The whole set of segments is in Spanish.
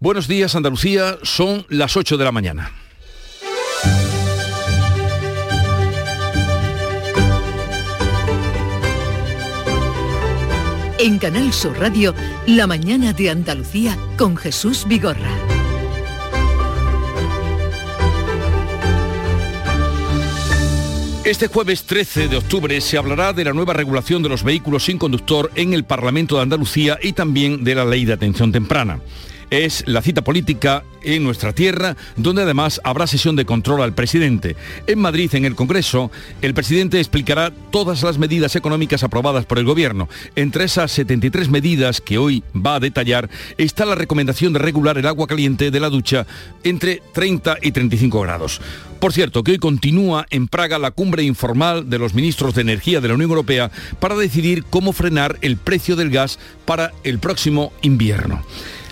Buenos días Andalucía, son las 8 de la mañana. En Canal Sur Radio, La mañana de Andalucía con Jesús Vigorra. Este jueves 13 de octubre se hablará de la nueva regulación de los vehículos sin conductor en el Parlamento de Andalucía y también de la ley de atención temprana es la cita política en nuestra tierra, donde además habrá sesión de control al presidente. En Madrid, en el Congreso, el presidente explicará todas las medidas económicas aprobadas por el Gobierno. Entre esas 73 medidas que hoy va a detallar está la recomendación de regular el agua caliente de la ducha entre 30 y 35 grados. Por cierto, que hoy continúa en Praga la cumbre informal de los ministros de Energía de la Unión Europea para decidir cómo frenar el precio del gas para el próximo invierno.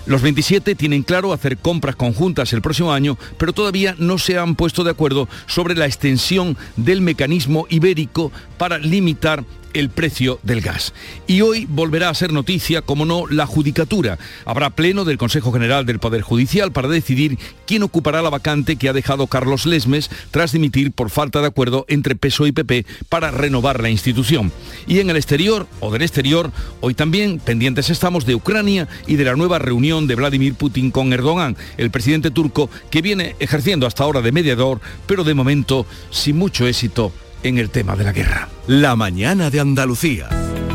Los 27 tienen claro hacer compras conjuntas el próximo año, pero todavía no se han puesto de acuerdo sobre la extensión del mecanismo ibérico para limitar el precio del gas. Y hoy volverá a ser noticia, como no, la judicatura. Habrá pleno del Consejo General del Poder Judicial para decidir quién ocupará la vacante que ha dejado Carlos Lesmes tras dimitir por falta de acuerdo entre PSOE y PP para renovar la institución. Y en el exterior o del exterior, hoy también pendientes estamos de Ucrania y de la nueva reunión de Vladimir Putin con Erdogan, el presidente turco que viene ejerciendo hasta ahora de mediador, pero de momento sin mucho éxito en el tema de la guerra. La mañana de Andalucía.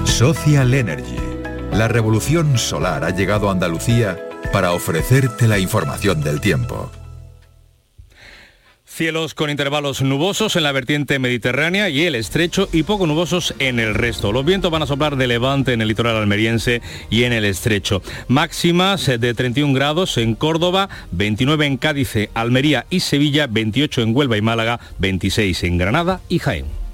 Social Energy. La revolución solar ha llegado a Andalucía para ofrecerte la información del tiempo. Cielos con intervalos nubosos en la vertiente mediterránea y el estrecho y poco nubosos en el resto. Los vientos van a soplar de levante en el litoral almeriense y en el estrecho. Máximas de 31 grados en Córdoba, 29 en Cádiz, Almería y Sevilla, 28 en Huelva y Málaga, 26 en Granada y Jaén.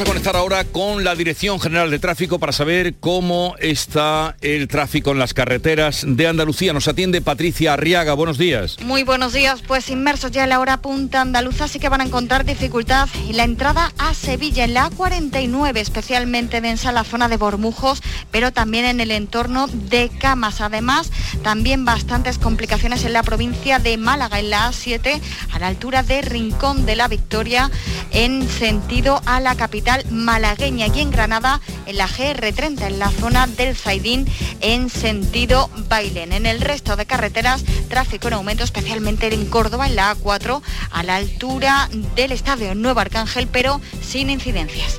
A conectar ahora con la Dirección General de Tráfico para saber cómo está el tráfico en las carreteras de Andalucía. Nos atiende Patricia Arriaga. Buenos días. Muy buenos días. Pues inmersos ya en la hora punta andaluza, sí que van a encontrar dificultad en la entrada a Sevilla, en la A49, especialmente densa la zona de Bormujos, pero también en el entorno de Camas. Además, también bastantes complicaciones en la provincia de Málaga, en la A7, a la altura de Rincón de la Victoria, en sentido a la capital malagueña y en Granada en la GR30, en la zona del Zaidín en sentido Bailén. En el resto de carreteras, tráfico en aumento, especialmente en Córdoba, en la A4, a la altura del estadio Nuevo Arcángel, pero sin incidencias.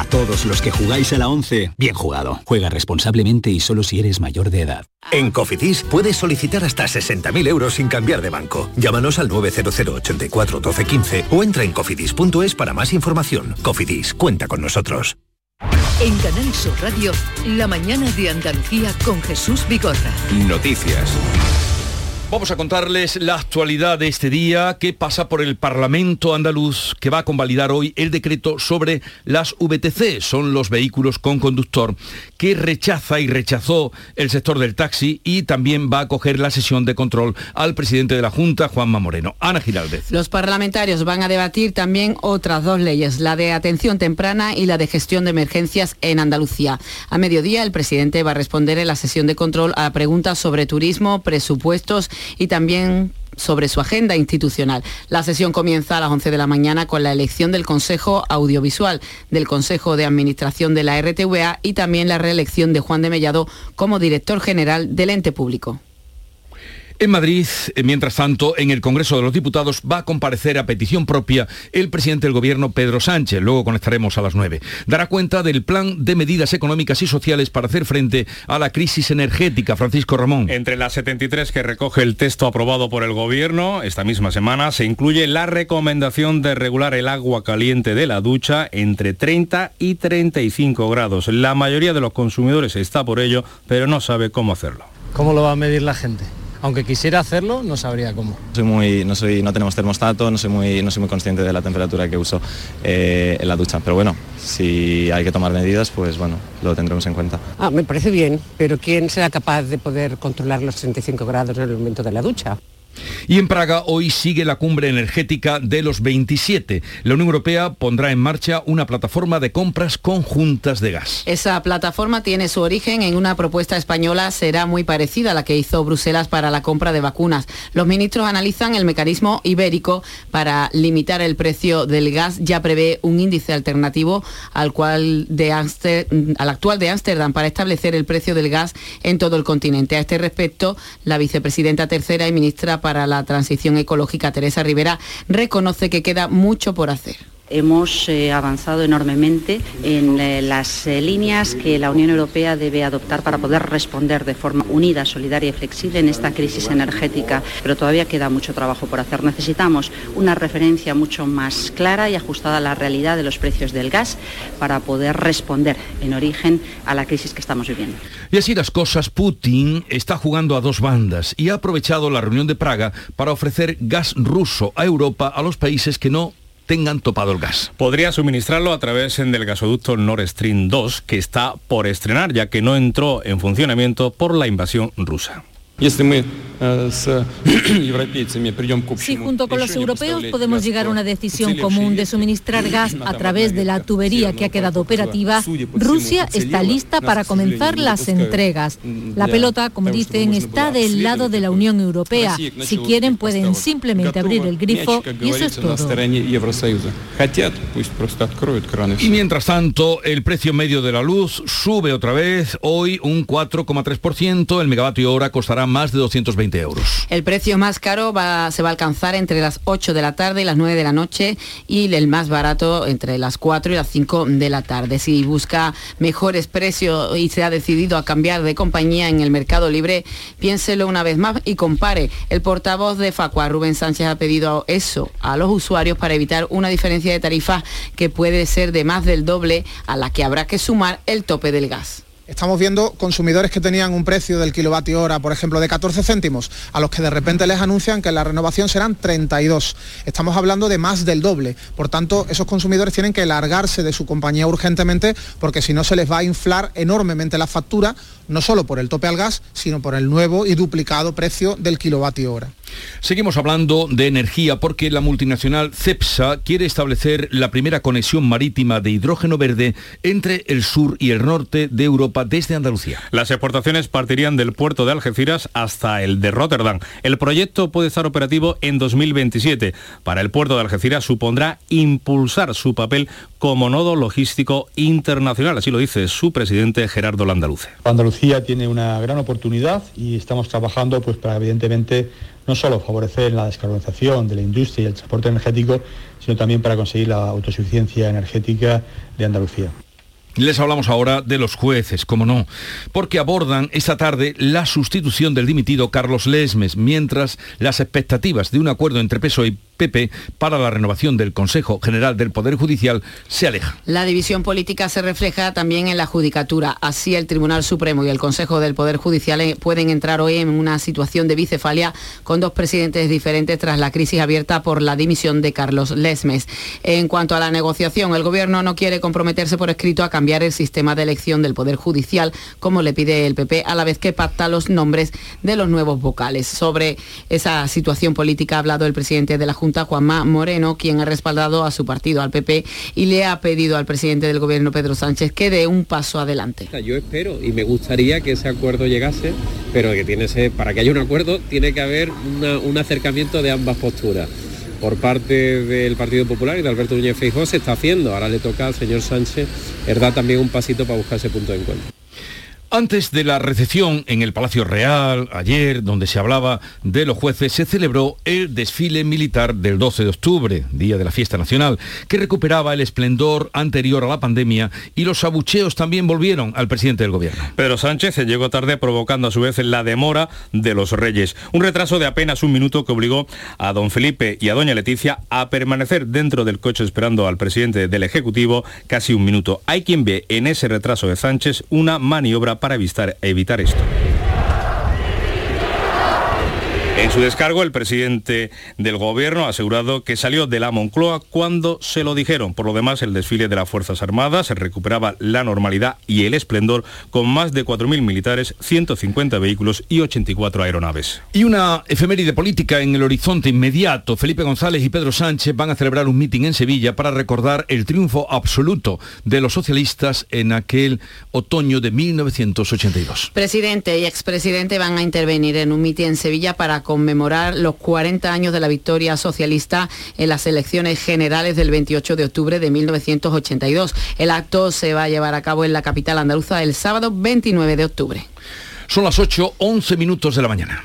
A todos los que jugáis a la 11, bien jugado. Juega responsablemente y solo si eres mayor de edad. En Cofidis puedes solicitar hasta 60.000 euros sin cambiar de banco. Llámanos al 900 84 12 15 o entra en cofidis.es para más información. Cofidis, cuenta con nosotros. En Canal Sur Radio, la mañana de Andalucía con Jesús Bigorra. Noticias. Vamos a contarles la actualidad de este día que pasa por el Parlamento andaluz que va a convalidar hoy el decreto sobre las VTC, son los vehículos con conductor, que rechaza y rechazó el sector del taxi y también va a coger la sesión de control al presidente de la Junta, Juanma Moreno. Ana Giraldez. Los parlamentarios van a debatir también otras dos leyes, la de atención temprana y la de gestión de emergencias en Andalucía. A mediodía el presidente va a responder en la sesión de control a preguntas sobre turismo, presupuestos y también sobre su agenda institucional. La sesión comienza a las 11 de la mañana con la elección del Consejo Audiovisual, del Consejo de Administración de la RTVA y también la reelección de Juan de Mellado como director general del ente público. En Madrid, eh, mientras tanto, en el Congreso de los Diputados va a comparecer a petición propia el presidente del Gobierno, Pedro Sánchez. Luego conectaremos a las 9. Dará cuenta del plan de medidas económicas y sociales para hacer frente a la crisis energética. Francisco Ramón. Entre las 73 que recoge el texto aprobado por el Gobierno esta misma semana, se incluye la recomendación de regular el agua caliente de la ducha entre 30 y 35 grados. La mayoría de los consumidores está por ello, pero no sabe cómo hacerlo. ¿Cómo lo va a medir la gente? Aunque quisiera hacerlo, no sabría cómo. Soy muy, no, soy, no tenemos termostato, no soy, muy, no soy muy consciente de la temperatura que uso eh, en la ducha, pero bueno, si hay que tomar medidas, pues bueno, lo tendremos en cuenta. Ah, me parece bien, pero ¿quién será capaz de poder controlar los 35 grados en el momento de la ducha? Y en Praga hoy sigue la cumbre energética de los 27. La Unión Europea pondrá en marcha una plataforma de compras conjuntas de gas. Esa plataforma tiene su origen en una propuesta española, será muy parecida a la que hizo Bruselas para la compra de vacunas. Los ministros analizan el mecanismo ibérico para limitar el precio del gas. Ya prevé un índice alternativo al, cual de al actual de Ámsterdam para establecer el precio del gas en todo el continente. A este respecto, la vicepresidenta tercera y ministra para la Transición Ecológica, Teresa Rivera, reconoce que queda mucho por hacer. Hemos eh, avanzado enormemente en eh, las eh, líneas que la Unión Europea debe adoptar para poder responder de forma unida, solidaria y flexible en esta crisis energética, pero todavía queda mucho trabajo por hacer. Necesitamos una referencia mucho más clara y ajustada a la realidad de los precios del gas para poder responder en origen a la crisis que estamos viviendo. Y así las cosas, Putin está jugando a dos bandas y ha aprovechado la reunión de Praga para ofrecer gas ruso a Europa a los países que no tengan topado el gas. Podría suministrarlo a través del gasoducto Nord Stream 2, que está por estrenar, ya que no entró en funcionamiento por la invasión rusa. Eh, si junto con los europeos podemos llegar a una decisión común de suministrar gas a través de la tubería que ha quedado operativa, Rusia está lista para comenzar las entregas. La pelota, como dicen, está del lado de la Unión Europea. Si quieren, pueden simplemente abrir el grifo y eso es todo. Y mientras tanto, el precio medio de la luz sube otra vez, hoy un 4,3%, el megavatio hora costará más de 220 euros. El precio más caro se va a alcanzar entre las 8 de la tarde y las 9 de la noche y el más barato entre las 4 y las 5 de la tarde. Si busca mejores precios y se ha decidido a cambiar de compañía en el mercado libre, piénselo una vez más y compare. El portavoz de Facua, Rubén Sánchez, ha pedido eso a los usuarios para evitar una diferencia de tarifas que puede ser de más del doble a la que habrá que sumar el tope del gas. Estamos viendo consumidores que tenían un precio del kilovatio hora, por ejemplo, de 14 céntimos, a los que de repente les anuncian que la renovación serán 32. Estamos hablando de más del doble. Por tanto, esos consumidores tienen que largarse de su compañía urgentemente porque si no se les va a inflar enormemente la factura, no solo por el tope al gas, sino por el nuevo y duplicado precio del kilovatio hora. Seguimos hablando de energía porque la multinacional CEPSA quiere establecer la primera conexión marítima de hidrógeno verde entre el sur y el norte de Europa desde Andalucía. Las exportaciones partirían del puerto de Algeciras hasta el de Rotterdam. El proyecto puede estar operativo en 2027. Para el puerto de Algeciras supondrá impulsar su papel como nodo logístico internacional, así lo dice su presidente Gerardo Landaluce. Andalucía tiene una gran oportunidad y estamos trabajando pues, para evidentemente no solo favorecer la descarbonización de la industria y el transporte energético, sino también para conseguir la autosuficiencia energética de Andalucía. Les hablamos ahora de los jueces, como no, porque abordan esta tarde la sustitución del dimitido Carlos Lesmes, mientras las expectativas de un acuerdo entre PSOE y PP para la renovación del Consejo General del Poder Judicial se aleja. La división política se refleja también en la judicatura. Así el Tribunal Supremo y el Consejo del Poder Judicial eh, pueden entrar hoy en una situación de bicefalia con dos presidentes diferentes tras la crisis abierta por la dimisión de Carlos Lesmes. En cuanto a la negociación, el Gobierno no quiere comprometerse por escrito a cambiar el sistema de elección del Poder Judicial, como le pide el PP, a la vez que pacta los nombres de los nuevos vocales. Sobre esa situación política ha hablado el presidente de la Junta Juanma Moreno, quien ha respaldado a su partido, al PP, y le ha pedido al presidente del gobierno, Pedro Sánchez, que dé un paso adelante. Yo espero y me gustaría que ese acuerdo llegase, pero que tiene para que haya un acuerdo tiene que haber un acercamiento de ambas posturas por parte del Partido Popular y de Alberto Núñez Feijóo se está haciendo. Ahora le toca al señor Sánchez dar también un pasito para buscar ese punto de encuentro. Antes de la recepción en el Palacio Real, ayer, donde se hablaba de los jueces, se celebró el desfile militar del 12 de octubre, día de la fiesta nacional, que recuperaba el esplendor anterior a la pandemia y los abucheos también volvieron al presidente del gobierno. Pedro Sánchez llegó tarde provocando a su vez la demora de los reyes. Un retraso de apenas un minuto que obligó a don Felipe y a doña Leticia a permanecer dentro del coche esperando al presidente del Ejecutivo casi un minuto. Hay quien ve en ese retraso de Sánchez una maniobra para evitar, esto. En su descargo, el presidente del gobierno ha asegurado que salió de la Moncloa cuando se lo dijeron. Por lo demás, el desfile de las Fuerzas Armadas se recuperaba la normalidad y el esplendor con más de 4.000 militares, 150 vehículos y 84 aeronaves. Y una efeméride política en el horizonte inmediato. Felipe González y Pedro Sánchez van a celebrar un mitin en Sevilla para recordar el triunfo absoluto de los socialistas en aquel otoño de 1982. Presidente y expresidente van a intervenir en un mitin en Sevilla para conmemorar los 40 años de la victoria socialista en las elecciones generales del 28 de octubre de 1982. El acto se va a llevar a cabo en la capital andaluza el sábado 29 de octubre. Son las 8, 11 minutos de la mañana.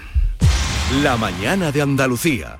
La mañana de Andalucía.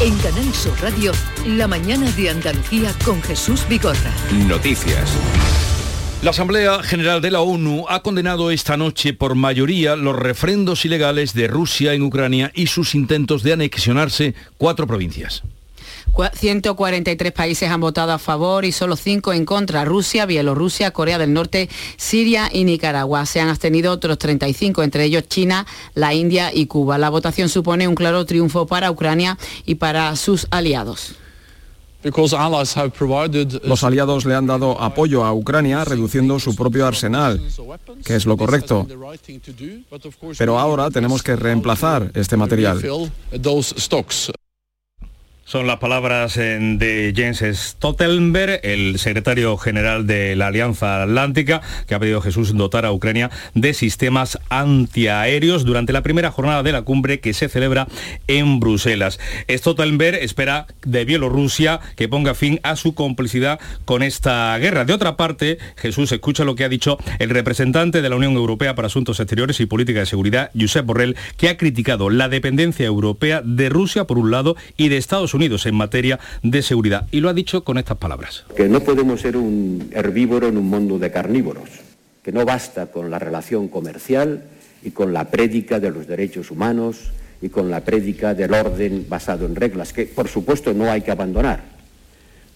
En Canal Sur Radio, la mañana de Andalucía con Jesús Vigorra. Noticias. La Asamblea General de la ONU ha condenado esta noche por mayoría los refrendos ilegales de Rusia en Ucrania y sus intentos de anexionarse cuatro provincias. 143 países han votado a favor y solo 5 en contra. Rusia, Bielorrusia, Corea del Norte, Siria y Nicaragua. Se han abstenido otros 35, entre ellos China, la India y Cuba. La votación supone un claro triunfo para Ucrania y para sus aliados. Los aliados le han dado apoyo a Ucrania reduciendo su propio arsenal, que es lo correcto. Pero ahora tenemos que reemplazar este material. Son las palabras eh, de Jens Stoltenberg, el secretario general de la Alianza Atlántica, que ha pedido a Jesús dotar a Ucrania de sistemas antiaéreos durante la primera jornada de la cumbre que se celebra en Bruselas. Stoltenberg espera de Bielorrusia que ponga fin a su complicidad con esta guerra. De otra parte, Jesús escucha lo que ha dicho el representante de la Unión Europea para Asuntos Exteriores y Política de Seguridad, Josep Borrell, que ha criticado la dependencia europea de Rusia por un lado y de Estados Unidos en materia de seguridad. Y lo ha dicho con estas palabras. Que no podemos ser un herbívoro en un mundo de carnívoros, que no basta con la relación comercial y con la prédica de los derechos humanos y con la prédica del orden basado en reglas, que por supuesto no hay que abandonar.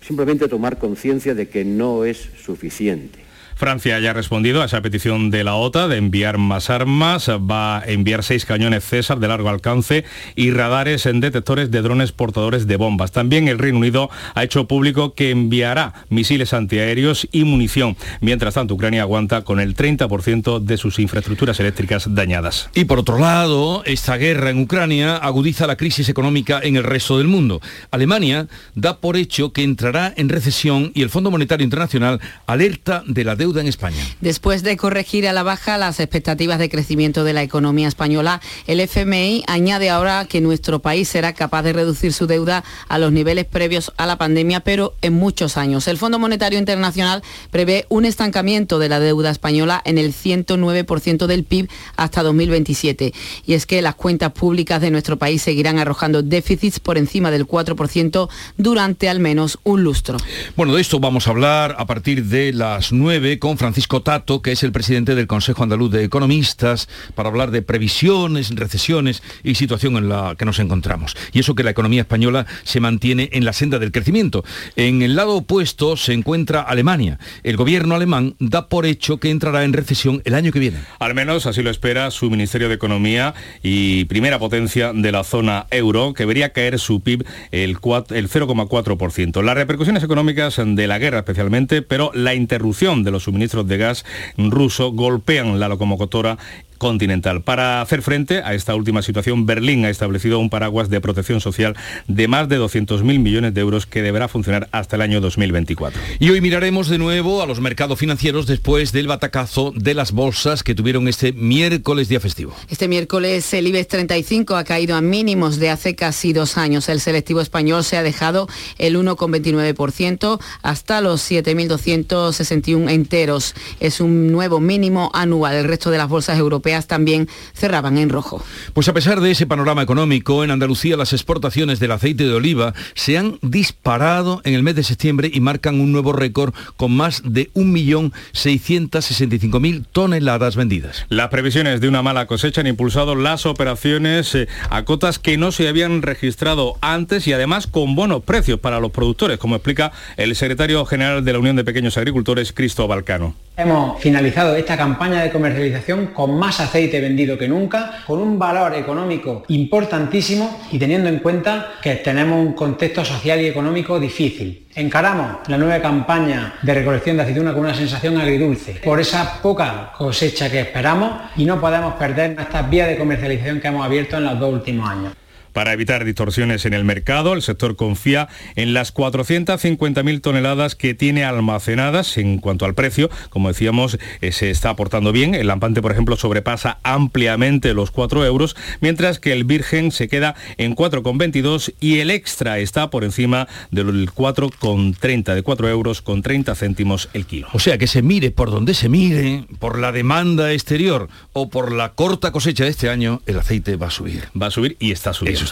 Simplemente tomar conciencia de que no es suficiente Francia ya ha respondido a esa petición de la OTA de enviar más armas. Va a enviar seis cañones César de largo alcance y radares en detectores de drones portadores de bombas. También el Reino Unido ha hecho público que enviará misiles antiaéreos y munición. Mientras tanto, Ucrania aguanta con el 30% de sus infraestructuras eléctricas dañadas. Y por otro lado, esta guerra en Ucrania agudiza la crisis económica en el resto del mundo. Alemania da por hecho que entrará en recesión y el Fondo Monetario Internacional alerta de la deuda en España. Después de corregir a la baja las expectativas de crecimiento de la economía española, el FMI añade ahora que nuestro país será capaz de reducir su deuda a los niveles previos a la pandemia, pero en muchos años. El Fondo Monetario Internacional prevé un estancamiento de la deuda española en el 109% del PIB hasta 2027. Y es que las cuentas públicas de nuestro país seguirán arrojando déficits por encima del 4% durante al menos un lustro. Bueno, de esto vamos a hablar a partir de las 9 con Francisco Tato, que es el presidente del Consejo Andaluz de Economistas, para hablar de previsiones, recesiones y situación en la que nos encontramos. Y eso que la economía española se mantiene en la senda del crecimiento. En el lado opuesto se encuentra Alemania. El gobierno alemán da por hecho que entrará en recesión el año que viene. Al menos así lo espera su Ministerio de Economía y primera potencia de la zona euro, que vería caer su PIB el, el 0,4%. Las repercusiones económicas de la guerra especialmente, pero la interrupción de los suministros de gas ruso golpean la locomotora continental. Para hacer frente a esta última situación, Berlín ha establecido un paraguas de protección social de más de 200.000 millones de euros que deberá funcionar hasta el año 2024. Y hoy miraremos de nuevo a los mercados financieros después del batacazo de las bolsas que tuvieron este miércoles día festivo. Este miércoles el IBEX 35 ha caído a mínimos de hace casi dos años. El selectivo español se ha dejado el 1,29% hasta los 7.261 enteros. Es un nuevo mínimo anual. El resto de las bolsas europeas también cerraban en rojo. Pues a pesar de ese panorama económico, en Andalucía las exportaciones del aceite de oliva se han disparado en el mes de septiembre y marcan un nuevo récord con más de 1.665.000 toneladas vendidas. Las previsiones de una mala cosecha han impulsado las operaciones eh, a cotas que no se habían registrado antes y además con buenos precios para los productores, como explica el secretario general de la Unión de Pequeños Agricultores, Cristóbal Cano. Hemos finalizado esta campaña de comercialización con más aceite vendido que nunca, con un valor económico importantísimo y teniendo en cuenta que tenemos un contexto social y económico difícil. Encaramos la nueva campaña de recolección de aceituna con una sensación agridulce por esa poca cosecha que esperamos y no podemos perder estas vías de comercialización que hemos abierto en los dos últimos años. Para evitar distorsiones en el mercado, el sector confía en las 450.000 toneladas que tiene almacenadas en cuanto al precio. Como decíamos, eh, se está aportando bien. El lampante, por ejemplo, sobrepasa ampliamente los 4 euros, mientras que el virgen se queda en 4,22 y el extra está por encima del 4,30, de 4 euros con 30 céntimos el kilo. O sea, que se mire por donde se mire, por la demanda exterior o por la corta cosecha de este año, el aceite va a subir. Va a subir y está subiendo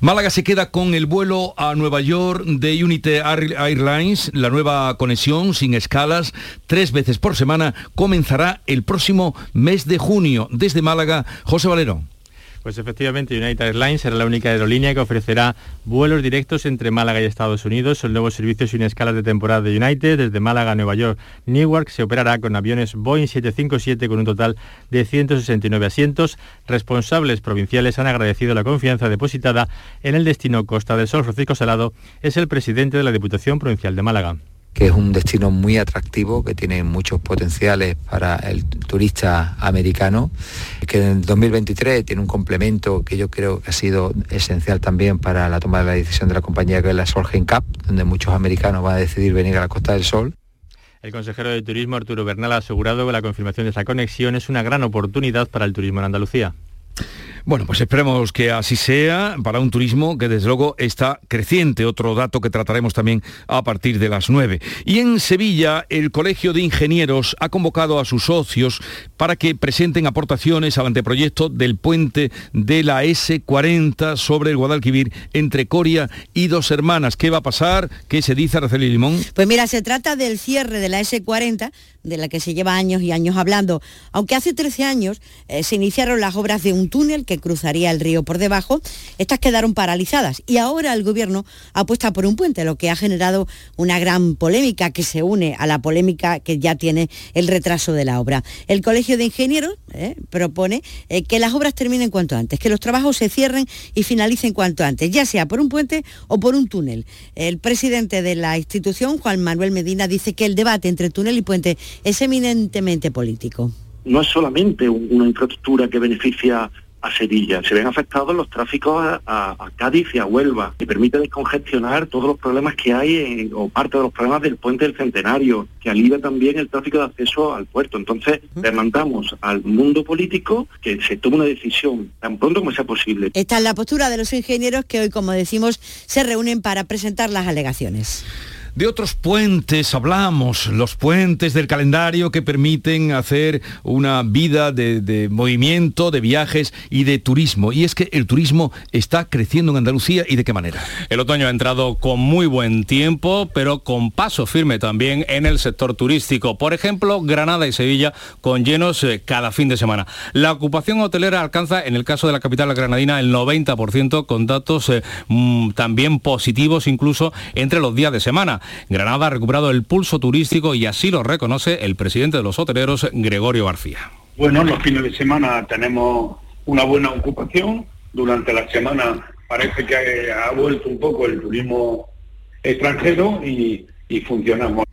Málaga se queda con el vuelo a Nueva York de Unity Airlines. La nueva conexión sin escalas, tres veces por semana, comenzará el próximo mes de junio. Desde Málaga, José Valero. Pues efectivamente, United Airlines será la única aerolínea que ofrecerá vuelos directos entre Málaga y Estados Unidos. El nuevo servicio sin escalas de temporada de United desde Málaga a Nueva York, Newark se operará con aviones Boeing 757 con un total de 169 asientos. Responsables provinciales han agradecido la confianza depositada en el destino Costa del Sol. Francisco Salado es el presidente de la Diputación Provincial de Málaga que es un destino muy atractivo, que tiene muchos potenciales para el turista americano, que en el 2023 tiene un complemento que yo creo que ha sido esencial también para la toma de la decisión de la compañía, que es la Solheim Cup, donde muchos americanos van a decidir venir a la Costa del Sol. El consejero de Turismo Arturo Bernal ha asegurado que la confirmación de esa conexión es una gran oportunidad para el turismo en Andalucía. Bueno, pues esperemos que así sea para un turismo que desde luego está creciente, otro dato que trataremos también a partir de las 9. Y en Sevilla, el Colegio de Ingenieros ha convocado a sus socios para que presenten aportaciones al anteproyecto del puente de la S40 sobre el Guadalquivir entre Coria y Dos Hermanas. ¿Qué va a pasar? ¿Qué se dice, Araceli Limón? Pues mira, se trata del cierre de la S40 de la que se lleva años y años hablando, aunque hace 13 años eh, se iniciaron las obras de un túnel que cruzaría el río por debajo, estas quedaron paralizadas y ahora el gobierno apuesta por un puente, lo que ha generado una gran polémica que se une a la polémica que ya tiene el retraso de la obra. El Colegio de Ingenieros eh, propone eh, que las obras terminen cuanto antes, que los trabajos se cierren y finalicen cuanto antes, ya sea por un puente o por un túnel. El presidente de la institución, Juan Manuel Medina, dice que el debate entre túnel y puente es eminentemente político. No es solamente una infraestructura que beneficia a Sevilla. Se ven afectados los tráficos a, Cádiz y a Huelva, que permite descongestionar todos los problemas que hay o parte de los problemas del puente del Centenario, que alivia también el tráfico de acceso al puerto. Entonces, demandamos al mundo político que se tome una decisión tan pronto como sea posible. Esta es la postura de los ingenieros que hoy, como decimos, se reúnen para presentar las alegaciones. De otros puentes hablamos, los puentes del calendario que permiten hacer una vida de, movimiento, de viajes y de turismo. Y es que el turismo está creciendo en Andalucía y de qué manera. El otoño ha entrado con muy buen tiempo, pero con paso firme también en el sector turístico. Por ejemplo, Granada y Sevilla con llenos eh, cada fin de semana. La ocupación hotelera alcanza, en el caso de la capital granadina, el 90% con datos eh, mm, también positivos incluso entre los días de semana. Granada ha recuperado el pulso turístico y así lo reconoce el presidente de los hoteleros, Gregorio García. Bueno, los fines de semana tenemos una buena ocupación. Durante la semana parece que ha vuelto un poco el turismo extranjero y, y funcionamos.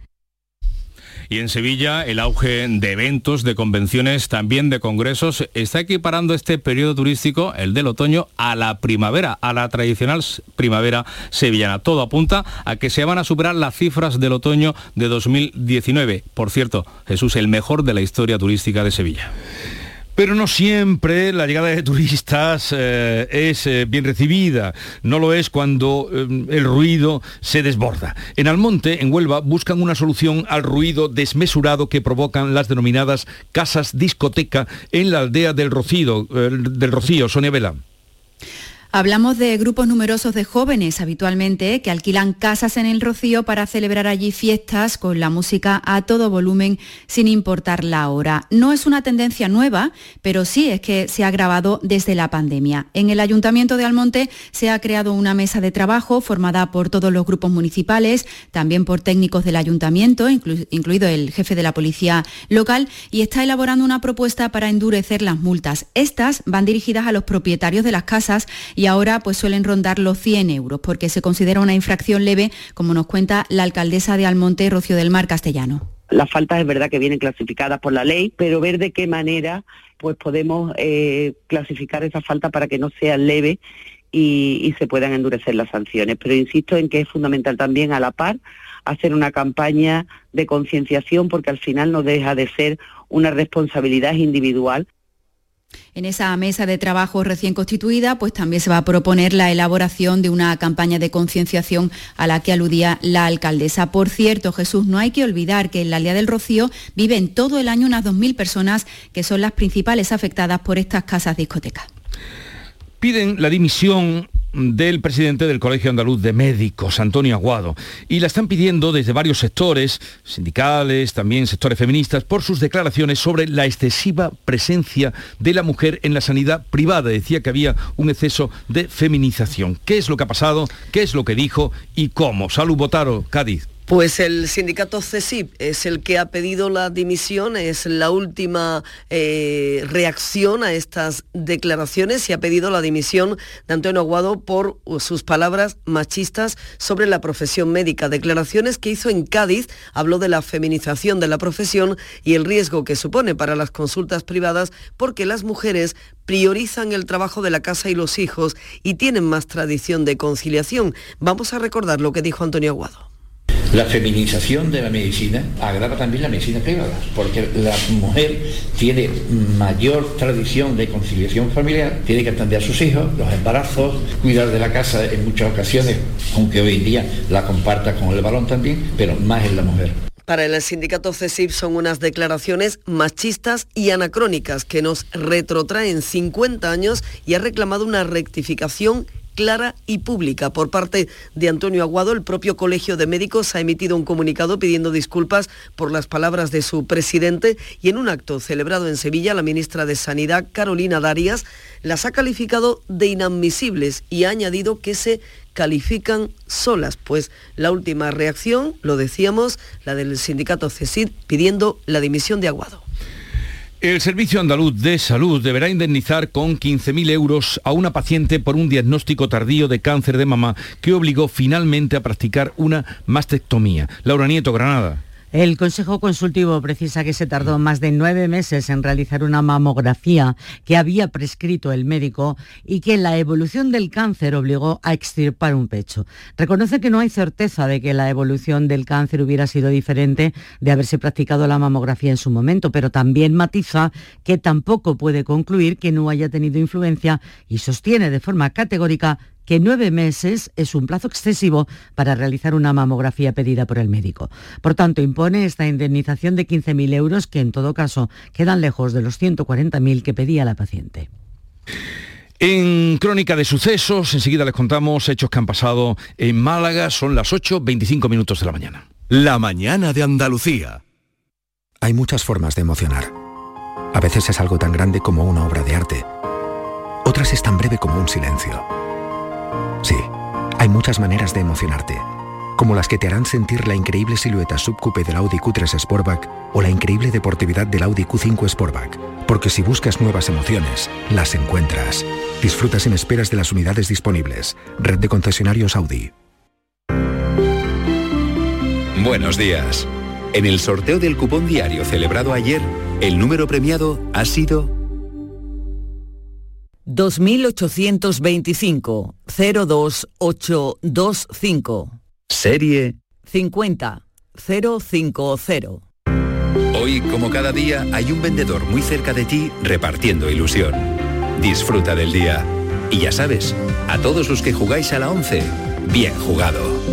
Y en Sevilla el auge de eventos, de convenciones, también de congresos, está equiparando este periodo turístico, el del otoño, a la primavera, a la tradicional primavera sevillana. Todo apunta a que se van a superar las cifras del otoño de 2019. Por cierto, Jesús, el mejor de la historia turística de Sevilla. Pero no siempre la llegada de turistas eh, es eh, bien recibida. No lo es cuando eh, el ruido se desborda. En Almonte, en Huelva, buscan una solución al ruido desmesurado que provocan las denominadas casas discoteca en la aldea del del Rocío, Sonia Vela. Hablamos de grupos numerosos de jóvenes habitualmente que alquilan casas en el Rocío para celebrar allí fiestas con la música a todo volumen sin importar la hora. No es una tendencia nueva, pero sí es que se ha agravado desde la pandemia. En el Ayuntamiento de Almonte se ha creado una mesa de trabajo formada por todos los grupos municipales, también por técnicos del Ayuntamiento, incluido el jefe de la policía local, y está elaborando una propuesta para endurecer las multas. Estas van dirigidas a los propietarios de las casas y ahora pues suelen rondar los 100 euros porque se considera una infracción leve, como nos cuenta la alcaldesa de Almonte, Rocío del Mar Castellano. Las faltas es verdad que vienen clasificadas por la ley, pero ver de qué manera pues podemos eh, clasificar esas faltas para que no sean leves y, y, se puedan endurecer las sanciones. Pero insisto en que es fundamental también a la par hacer una campaña de concienciación porque al final no deja de ser una responsabilidad individual en esa mesa de trabajo recién constituida, pues también se va a proponer la elaboración de una campaña de concienciación a la que aludía la alcaldesa. Por cierto, Jesús, no hay que olvidar que en la Aldea del Rocío viven todo el año unas 2.000 personas que son las principales afectadas por estas casas discotecas. Piden la dimisión del presidente del Colegio Andaluz de Médicos, Antonio Aguado, y la están pidiendo desde varios sectores, sindicales, también sectores feministas, por sus declaraciones sobre la excesiva presencia de la mujer en la sanidad privada. Decía que había un exceso de feminización. ¿Qué es lo que ha pasado? ¿Qué es lo que dijo? ¿Y cómo? Salud Botaro, Cádiz. Pues el sindicato CESIP es el que ha pedido la dimisión, es la última eh, reacción a estas declaraciones y ha pedido la dimisión de Antonio Aguado por sus palabras machistas sobre la profesión médica. Declaraciones que hizo en Cádiz, habló de la feminización de la profesión y el riesgo que supone para las consultas privadas porque las mujeres priorizan el trabajo de la casa y los hijos y tienen más tradición de conciliación. Vamos a recordar lo que dijo Antonio Aguado La feminización de la medicina agrava también la medicina privada, porque la mujer tiene mayor tradición de conciliación familiar, tiene que atender a sus hijos, los embarazos, cuidar de la casa en muchas ocasiones, aunque hoy en día la comparta con el balón también, pero más en la mujer. Para el sindicato CESIP son unas declaraciones machistas y anacrónicas que nos retrotraen 50 años y ha reclamado una rectificación clara y pública. Por parte de Antonio Aguado, el propio Colegio de Médicos ha emitido un comunicado pidiendo disculpas por las palabras de su presidente y en un acto celebrado en Sevilla, la ministra de Sanidad, Carolina Darias, las ha calificado de inadmisibles y ha añadido que se califican solas, pues la última reacción, lo decíamos, la del sindicato CESID pidiendo la dimisión de Aguado. El Servicio Andaluz de Salud deberá indemnizar con 15.000 euros a una paciente por un diagnóstico tardío de cáncer de mama que obligó finalmente a practicar una mastectomía. Laura Nieto, Granada. El Consejo Consultivo precisa que se tardó más de nueve meses en realizar una mamografía que había prescrito el médico y que la evolución del cáncer obligó a extirpar un pecho. Reconoce que no hay certeza de que la evolución del cáncer hubiera sido diferente de haberse practicado la mamografía en su momento, pero también matiza que tampoco puede concluir que no haya tenido influencia y sostiene de forma categórica que nueve meses es un plazo excesivo para realizar una mamografía pedida por el médico. Por tanto, impone esta indemnización de 15.000 euros que en todo caso quedan lejos de los 140.000 que pedía la paciente. En Crónica de Sucesos, enseguida les contamos hechos que han pasado en Málaga. Son las 8.25 minutos de la mañana. La mañana de Andalucía. Hay muchas formas de emocionar. A veces es algo tan grande como una obra de arte. Otras es tan breve como un silencio. Sí, hay muchas maneras de emocionarte, como las que te harán sentir la increíble silueta subcoupe del Audi Q3 Sportback o la increíble deportividad del Audi Q5 Sportback, porque si buscas nuevas emociones, las encuentras. Disfruta sin esperas de las unidades disponibles. Red de concesionarios Audi. Buenos días. En el sorteo del cupón diario celebrado ayer, el número premiado ha sido 2825 02825. Serie 50 050. Hoy, como cada día, hay un vendedor muy cerca de ti repartiendo ilusión. Disfruta del día. Y ya sabes, a todos los que jugáis a la 11, bien jugado.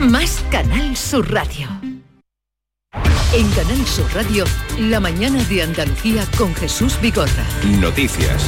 Más Canal Sur Radio. En Canal Sur Radio, la mañana de Andalucía con Jesús Vigorra. Noticias.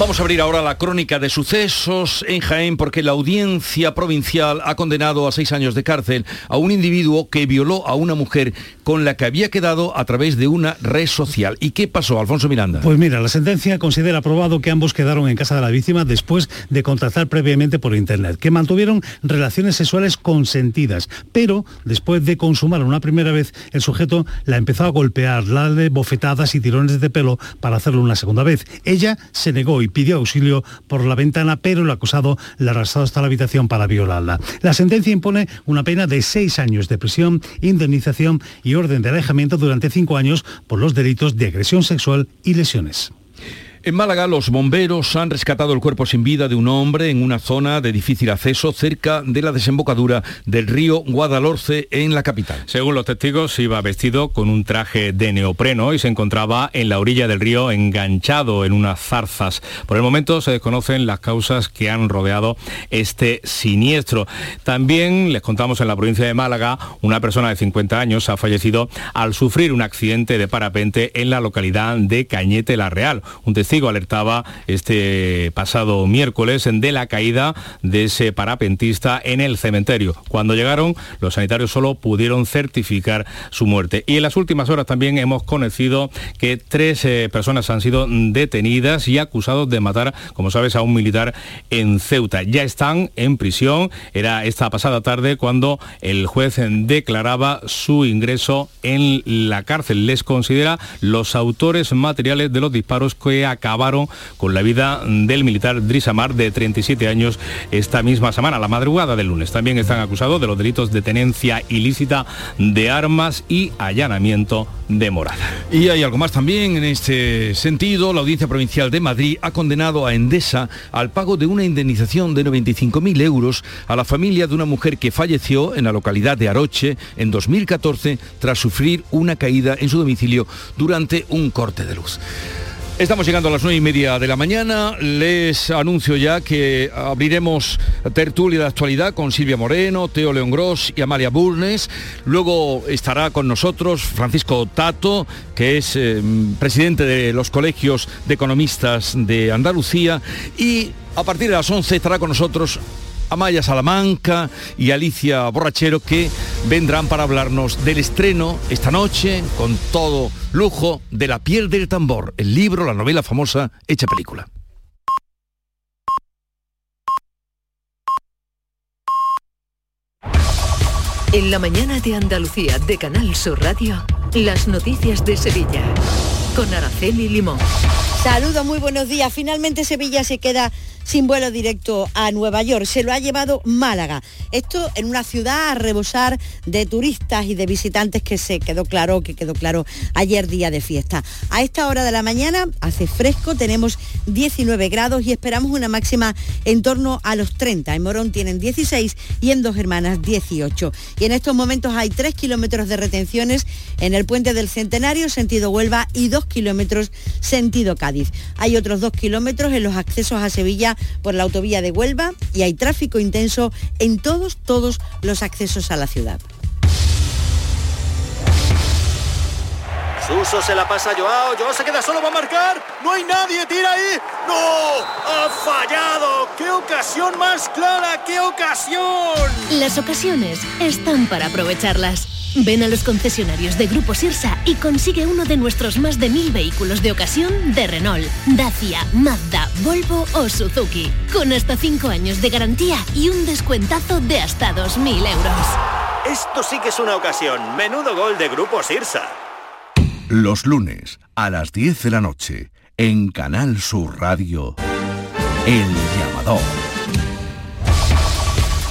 Vamos a abrir ahora la crónica de sucesos en Jaén porque la audiencia provincial ha condenado a seis años de cárcel a un individuo que violó a una mujer con la que había quedado a través de una red social. ¿Y qué pasó, Alfonso Miranda? Pues mira, la sentencia considera probado que ambos quedaron en casa de la víctima después de contactar previamente por internet, que mantuvieron relaciones sexuales consentidas, pero después de consumar una primera vez, el sujeto la empezó a golpear, darle bofetadas y tirones de pelo para hacerlo una segunda vez. Ella se negó y pidió auxilio por la ventana, pero el acusado la arrastró hasta la habitación para violarla. La sentencia impone una pena de seis años de prisión, indemnización y orden de alejamiento durante cinco años por los delitos de agresión sexual y lesiones. En Málaga, los bomberos han rescatado el cuerpo sin vida de un hombre en una zona de difícil acceso cerca de la desembocadura del río Guadalhorce en la capital. Según los testigos, iba vestido con un traje de neopreno y se encontraba en la orilla del río enganchado en unas zarzas. Por el momento se desconocen las causas que han rodeado este siniestro. También les contamos en la provincia de Málaga, una persona de 50 años ha fallecido al sufrir un accidente de parapente en la localidad de Cañete la Real. Testigo alertaba este pasado miércoles de la caída de ese parapentista en el cementerio. Cuando llegaron, los sanitarios solo pudieron certificar su muerte. Y en las últimas horas también hemos conocido que tres eh, personas han sido detenidas y acusados de matar, como sabes, a un militar en Ceuta. Ya están en prisión. Era esta pasada tarde cuando el juez declaraba su ingreso en la cárcel. Les considera los autores materiales de los disparos que acabaron con la vida del militar Drisamar de 37 años esta misma semana, la madrugada del lunes. También están acusados de los delitos de tenencia ilícita de armas y allanamiento de morada. Y hay algo más también en este sentido. La Audiencia Provincial de Madrid ha condenado a Endesa al pago de una indemnización de 95.000 euros a la familia de una mujer que falleció en la localidad de Aroche en 2014 tras sufrir una caída en su domicilio durante un corte de luz. Estamos llegando a las nueve y media de la mañana. Les anuncio ya que abriremos tertulia de actualidad con Silvia Moreno, Teo León Gross y Amalia Burnes. Luego estará con nosotros Francisco Tato, que es eh, presidente de los colegios de economistas de Andalucía. Y a partir de las 11 estará con nosotros Amaya Salamanca y Alicia Borrachero que vendrán para hablarnos del estreno esta noche con todo lujo de La piel del tambor, el libro, la novela famosa hecha película. En la mañana de Andalucía de Canal Sur Radio, las noticias de Sevilla con Araceli Limón. Saludos, muy buenos días. Finalmente Sevilla se queda sin vuelo directo a Nueva York. Se lo ha llevado Málaga. Esto en una ciudad a rebosar de turistas y de visitantes que se quedó claro, que quedó claro ayer día de fiesta. A esta hora de la mañana hace fresco, tenemos 19 grados y esperamos una máxima en torno a los 30. En Morón tienen 16 y en Dos Hermanas 18. Y en estos momentos hay 3 kilómetros de retenciones en el puente del Centenario, sentido Huelva, y 2 kilómetros sentido Cádiz. Hay otros 2 kilómetros en los accesos a Sevilla por la autovía de Huelva y hay tráfico intenso en todos, todos los accesos a la ciudad. Suso se la pasa a Joao, Joao se queda solo, va a marcar, no hay nadie, tira ahí, no, ha fallado, qué ocasión más clara, qué ocasión. Las ocasiones están para aprovecharlas. Ven a los concesionarios de Grupo Sirsa y consigue uno de nuestros más de mil vehículos de ocasión de Renault, Dacia, Mazda, Volvo o Suzuki, con hasta 5 años de garantía y un descuentazo de hasta 2.000 euros. Esto sí que es una ocasión, menudo gol de Grupo Sirsa. Los lunes a las 10 de la noche en Canal Sur Radio, El Llamador.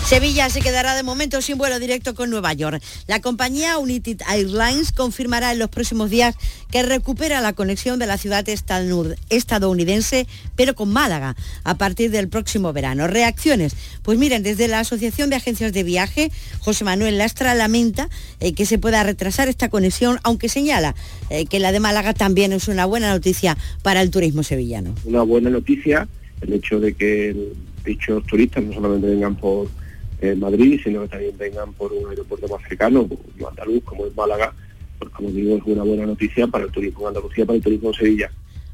Sevilla se quedará de momento sin vuelo directo con Nueva York. La compañía United Airlines confirmará en los próximos días que recupera la conexión de la ciudad estadounidense, pero con Málaga, a partir del próximo verano. Reacciones. Pues miren, desde la Asociación de Agencias de Viaje, José Manuel Lastra lamenta eh, que se pueda retrasar esta conexión, aunque señala eh, que la de Málaga también es una buena noticia para el turismo sevillano. Una buena noticia el hecho de que dichos turistas no solamente vengan por en Madrid, sino que también vengan por un aeropuerto más cercano, como andaluz, como es Málaga, pues como digo, es una buena noticia para el turismo en Andalucía, para el turismo en Sevilla.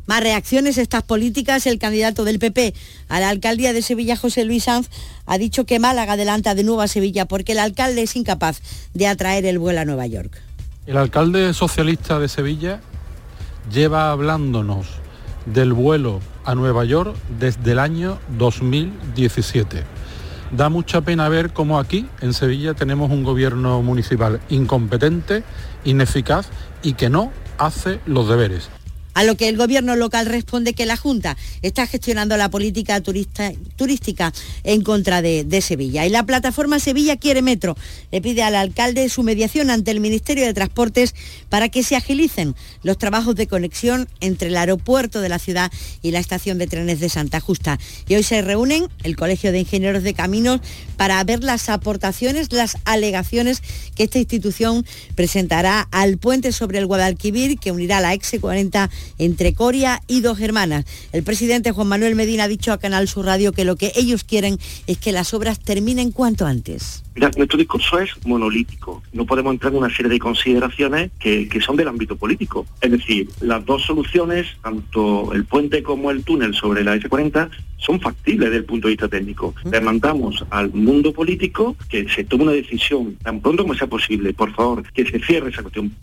Más reacciones a estas políticas, el candidato del PP a la alcaldía de Sevilla, José Luis Sanz, ha dicho que Málaga adelanta de nuevo a Sevilla porque el alcalde es incapaz de atraer el vuelo a Nueva York. El alcalde socialista de Sevilla lleva hablándonos del vuelo a Nueva York desde el año 2017 Da mucha pena ver cómo aquí, en Sevilla, tenemos un gobierno municipal incompetente, ineficaz y que no hace los deberes. A lo que el gobierno local responde que la Junta está gestionando la política turística en contra de, de, Sevilla. Y la plataforma Sevilla Quiere Metro le pide al alcalde su mediación ante el Ministerio de Transportes para que se agilicen los trabajos de conexión entre el aeropuerto de la ciudad y la estación de trenes de Santa Justa. Y hoy se reúnen el Colegio de Ingenieros de Caminos para ver las aportaciones, las alegaciones que esta institución presentará al puente sobre el Guadalquivir que unirá la x 40 entre Coria y Dos Hermanas. El presidente Juan Manuel Medina ha dicho a Canal Sur Radio que lo que ellos quieren es que las obras terminen cuanto antes. Mira, nuestro discurso es monolítico. No podemos entrar en una serie de consideraciones que, que, son del ámbito político. Es decir, las dos soluciones, tanto el puente como el túnel sobre la S40, son factibles desde el punto de vista técnico. Le mandamos al mundo político que se tome una decisión tan pronto como sea posible. Por favor, que se cierre esa cuestión.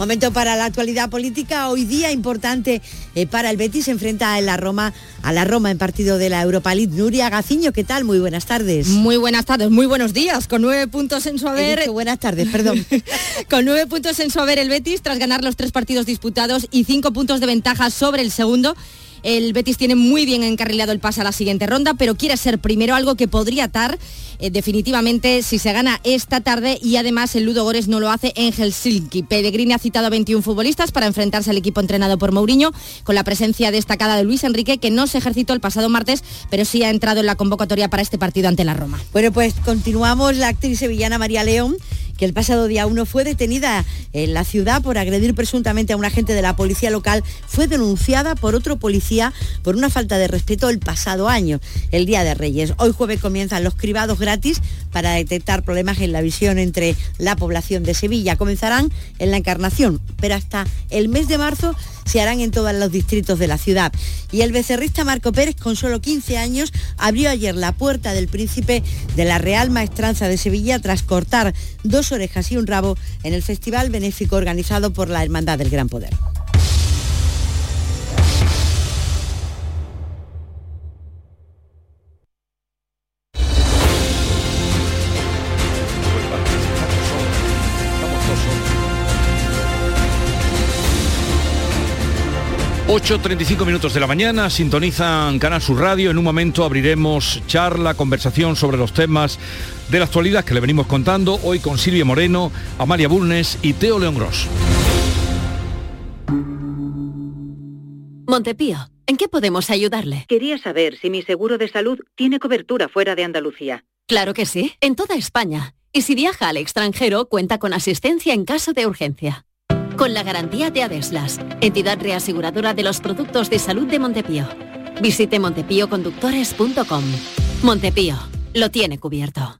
Momento para la actualidad política. Hoy día importante eh, para el Betis. Se enfrenta a la Roma, a la Roma en partido de la Europa League. Nuria Gaciño, ¿qué tal? Muy buenas tardes. Muy buenas tardes, muy buenos días. Con nueve puntos en su haber. buenas tardes, perdón. Con nueve puntos en su haber el Betis tras ganar los tres partidos disputados y cinco puntos de ventaja sobre el segundo. El Betis tiene muy bien encarrilado el pase a la siguiente ronda, pero quiere ser primero algo que podría atar eh, definitivamente si se gana esta tarde y además el Ludo Gores no lo hace en Helsinki. Pellegrini ha citado a 21 futbolistas para enfrentarse al equipo entrenado por Mourinho con la presencia destacada de Luis Enrique que no se ejercitó el pasado martes pero sí ha entrado en la convocatoria para este partido ante la Roma. Bueno pues continuamos la actriz sevillana María León que el pasado día 1 fue detenida en la ciudad por agredir presuntamente a un agente de la policía local, fue denunciada por otro policía por una falta de respeto el pasado año, el Día de Reyes. Hoy jueves comienzan los cribados gratis para detectar problemas en la visión entre la población de Sevilla. Comenzarán en la Encarnación, pero hasta el mes de marzo se harán en todos los distritos de la ciudad. Y el becerrista Marco Pérez, con solo 15 años, abrió ayer la puerta del príncipe de la Real Maestranza de Sevilla tras cortar dos orejas y un rabo en el festival benéfico organizado por la Hermandad del Gran Poder. 8.35 minutos de la mañana, sintonizan Canal Sur Radio. En un momento abriremos charla, conversación sobre los temas de la actualidad que le venimos contando hoy con Silvia Moreno, Amalia Bulnes y Teo León Gross. Montepío, ¿en qué podemos ayudarle? Quería saber si mi seguro de salud tiene cobertura fuera de Andalucía. Claro que sí, en toda España. Y si viaja al extranjero, cuenta con asistencia en caso de urgencia con la garantía de Adeslas, entidad reaseguradora de los productos de salud de Montepío. Visite montepíoconductores.com. Montepío, lo tiene cubierto.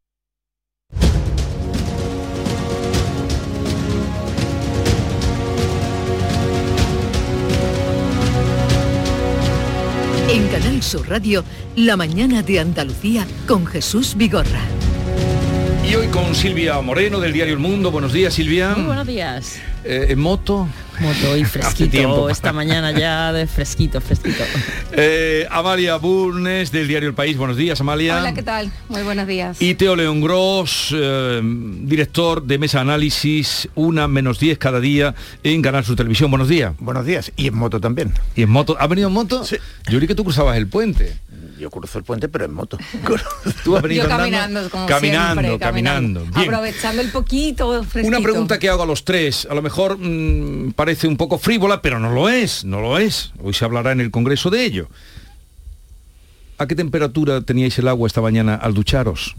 En Canal Sur Radio, La mañana de Andalucía con Jesús Vigorra. Y hoy con Silvia Moreno del diario El Mundo. Buenos días, Silvia. Muy buenos días. Eh, ¿En moto? Moto y fresquito. Esta mañana ya de fresquito, fresquito. Eh, Amalia Burnes del diario El País. Buenos días, Amalia. Hola, ¿qué tal? Muy buenos días. Y Teo León Gross, eh, director de Mesa Análisis, una menos 10 cada día en Canal Sur Televisión. Buenos días. Buenos días. Y en moto también. ¿Y en moto? ¿Ha venido en moto? Sí. Yo vi que tú cruzabas el puente. Yo cruzo el puente, pero en moto. Tú has venido Yo caminando, como caminando, siempre, caminando. Bien. Aprovechando el poquito fresquito. Una pregunta que hago a los tres, a lo mejor mm, parece un poco frívola, pero no lo es, no lo es. Hoy se hablará en el Congreso de ello. ¿A qué temperatura teníais el agua esta mañana al ducharos?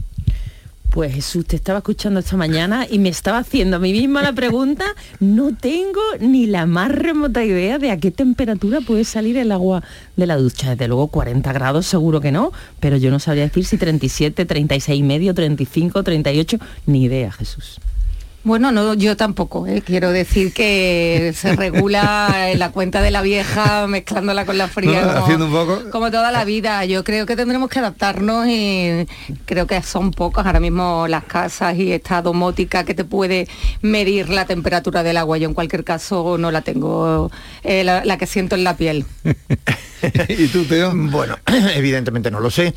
Pues Jesús, te estaba escuchando esta mañana y me estaba haciendo a mí misma la pregunta. No tengo ni la más remota idea de a qué temperatura puede salir el agua de la ducha. Desde luego 40 grados seguro que no, pero yo no sabría decir si 37, 36 y medio, 35, 38, ni idea, Jesús. Bueno, no, yo tampoco. ¿eh? Quiero decir que se regula en la cuenta de la vieja mezclándola con la fría. No, como, haciendo un poco. como toda la vida. Yo creo que tendremos que adaptarnos y creo que son pocas ahora mismo las casas y esta domótica que te puede medir la temperatura del agua. Yo en cualquier caso no la tengo, eh, la, la que siento en la piel. ¿Y tú, Teo? Bueno, evidentemente no lo sé.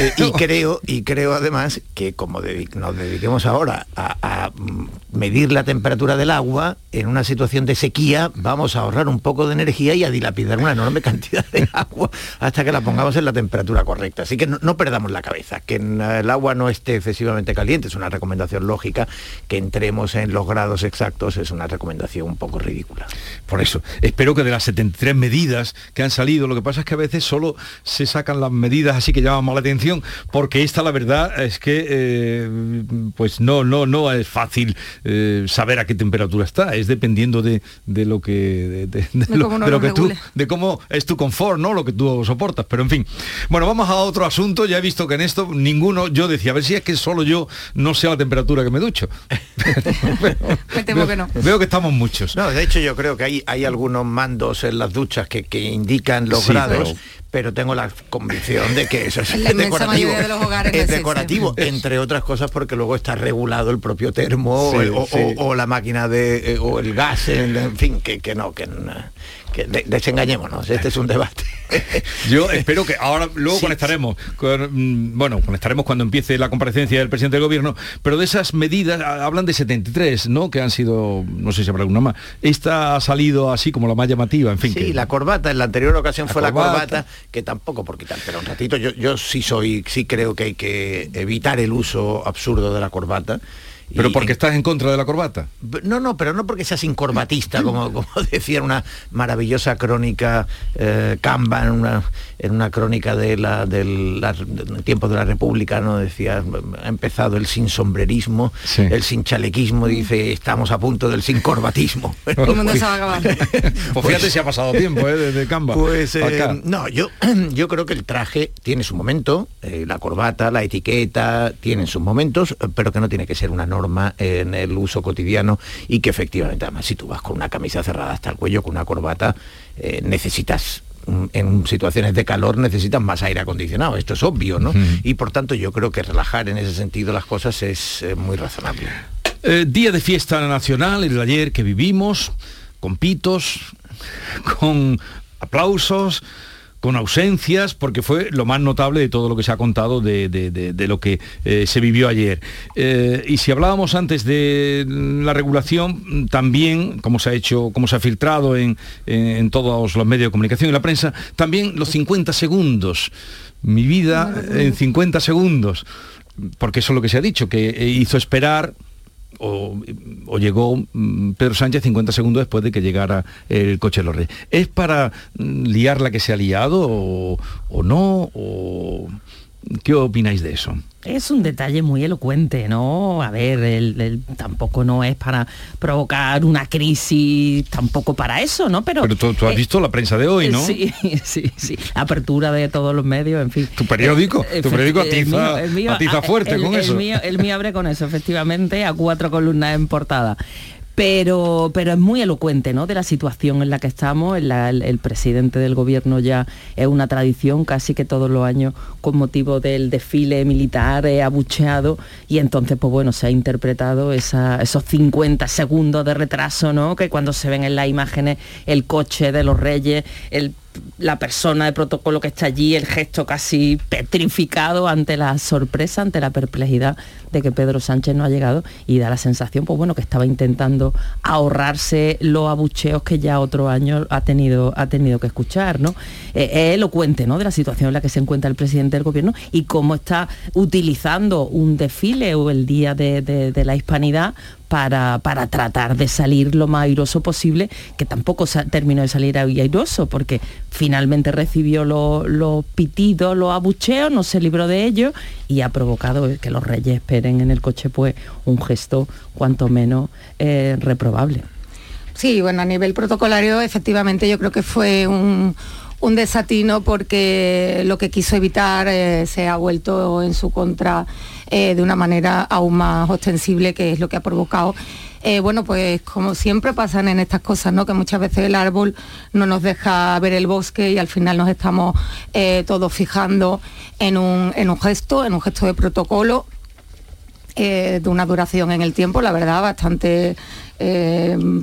Eh, y creo, y creo además que como nos dediquemos ahora a, a, mm, medir la temperatura del agua, en una situación de sequía vamos a ahorrar un poco de energía y a dilapidar una enorme cantidad de agua hasta que la pongamos en la temperatura correcta. Así que no, perdamos la cabeza, que eh, el agua no esté excesivamente caliente, es una recomendación lógica, que entremos en los grados exactos es una recomendación un poco ridícula. Por eso, espero que de las 73 medidas que han salido, lo que pasa es que a veces solo se sacan las medidas así que llaman más la atención, porque esta la verdad es que eh, pues no, no, no es fácil eh, saber a qué temperatura está, es dependiendo de, de lo que de, de- de De lo, cómo uno de lo lo que tú, de cómo es tu confort, ¿no? Lo que tú soportas, pero en fin. Bueno, vamos a otro asunto, ya he visto que en esto ninguno, yo decía, a ver si es que solo yo no sé la temperatura que me ducho. Me temo que no. Veo que estamos muchos. No, de hecho yo creo que hay, hay algunos mandos en las duchas que, que indican los Sí, grados, pero- pero... tengo la convicción de que eso es la decorativo. mayoría de los hogares no es existe. decorativo, entre otras cosas porque luego está regulado el propio termo Sí, o, o- sí. o la máquina de eh, o el gas, en, en fin, que, que no, que, no- que de- desengañémonos, este es un debate. Yo espero que ahora luego conectaremos, con, mm, bueno, conectaremos cuando empiece la comparecencia del presidente del gobierno, pero de esas medidas hablan de 73, ¿no? Que han sido, no sé si habrá alguna más. Esta ha salido así como la más llamativa, en fin. Sí, que- la corbata, en la anterior ocasión La fue la corbata. corbata, que tampoco por quitar, pero un ratito, yo, yo sí soy, sí creo que hay que evitar el uso absurdo de la corbata. Pero Y- porque estás en contra de la corbata. No, no, pero no porque seas incorbatista, como, como decía en una maravillosa crónica eh, Canva, en una, en una crónica de la, del la- del tiempo de la República, ¿no? Decía, ha empezado el sin sombrerismo, el sin chalequismo, dice, estamos a punto del sin corbatismo. El mundo se va a acabar. Pues fíjate si ha pasado tiempo, ¿eh? Desde Canva. Pues eh, no, yo, yo creo que el traje tiene su momento, eh, la corbata, la etiqueta, tienen sus momentos, eh, pero que no tiene que ser una norma en el uso cotidiano y que efectivamente, además, si tú vas con una camisa cerrada hasta el cuello, con una corbata, eh, necesitas mm, en situaciones de calor necesitas más aire acondicionado, esto es obvio, ¿no? Y por tanto yo creo que relajar en ese sentido las cosas es eh, muy razonable. Eh, día de fiesta nacional, el ayer que vivimos, con pitos, con aplausos, con ausencias, porque fue lo más notable de todo lo que se ha contado de, de- de- de lo que eh, se vivió ayer. Eh, y si hablábamos antes de la regulación, también, como se ha hecho, como se ha filtrado en, en- en todos los medios de comunicación y la prensa, también los 50 segundos. Mi vida en 50 segundos. Porque eso es lo que se ha dicho, que eh, hizo esperar o, llegó mm, Pedro Sánchez 50 segundos después de que llegara el coche de. ¿Es para mm, liar la que se ha liado o, o no? O, ¿Qué opináis de eso? Es un detalle muy elocuente, ¿no? A ver, el- el- tampoco no es para provocar una crisis, tampoco para eso, ¿no? Pero, Pero tú, tú has eh, visto la prensa de hoy, ¿no? Sí, sí, sí. Apertura de todos los medios, en fin. Tu periódico, Eh, tu periódico el atiza, mío- el mío- atiza ah, fuerte con eso. mío- el mío abre con eso, efectivamente, a cuatro columnas en portada. Pero, pero es muy elocuente ¿no? de la situación en la que estamos. El, presidente del gobierno ya es una tradición casi que todos los años con motivo del desfile militar eh, abucheado y entonces pues bueno se ha interpretado esos 50 segundos de retraso ¿no? que cuando se ven en las imágenes el coche de los reyes, el la persona de protocolo que está allí, el gesto casi petrificado ante la sorpresa, ante la perplejidad de que Pedro Sánchez no ha llegado y da la sensación, pues bueno, que estaba intentando ahorrarse los abucheos que ya otro año ha tenido, ha tenido que escuchar, ¿no? Eh, es elocuente, ¿no? De la situación en la que se encuentra el presidente del gobierno y cómo está utilizando un desfile o el Día de, de- de la Hispanidad para, para tratar de salir lo más airoso posible, que tampoco terminó de salir airoso, porque finalmente recibió lo- los pitidos, los abucheos, no se libró de ellos y ha provocado que los reyes esperen en el coche pues un gesto cuanto menos eh, reprobable. Sí, bueno, a nivel protocolario, efectivamente, yo creo que fue un, un desatino porque lo que quiso evitar eh, se ha vuelto en su contra eh, de una manera aún más ostensible, que es lo que ha provocado eh, bueno, pues como siempre pasan en estas cosas, ¿no? Que muchas veces el árbol no nos deja ver el bosque y al final nos estamos eh, todos fijando en un, en un gesto, en un gesto de protocolo eh, de una duración en el tiempo, la verdad, bastante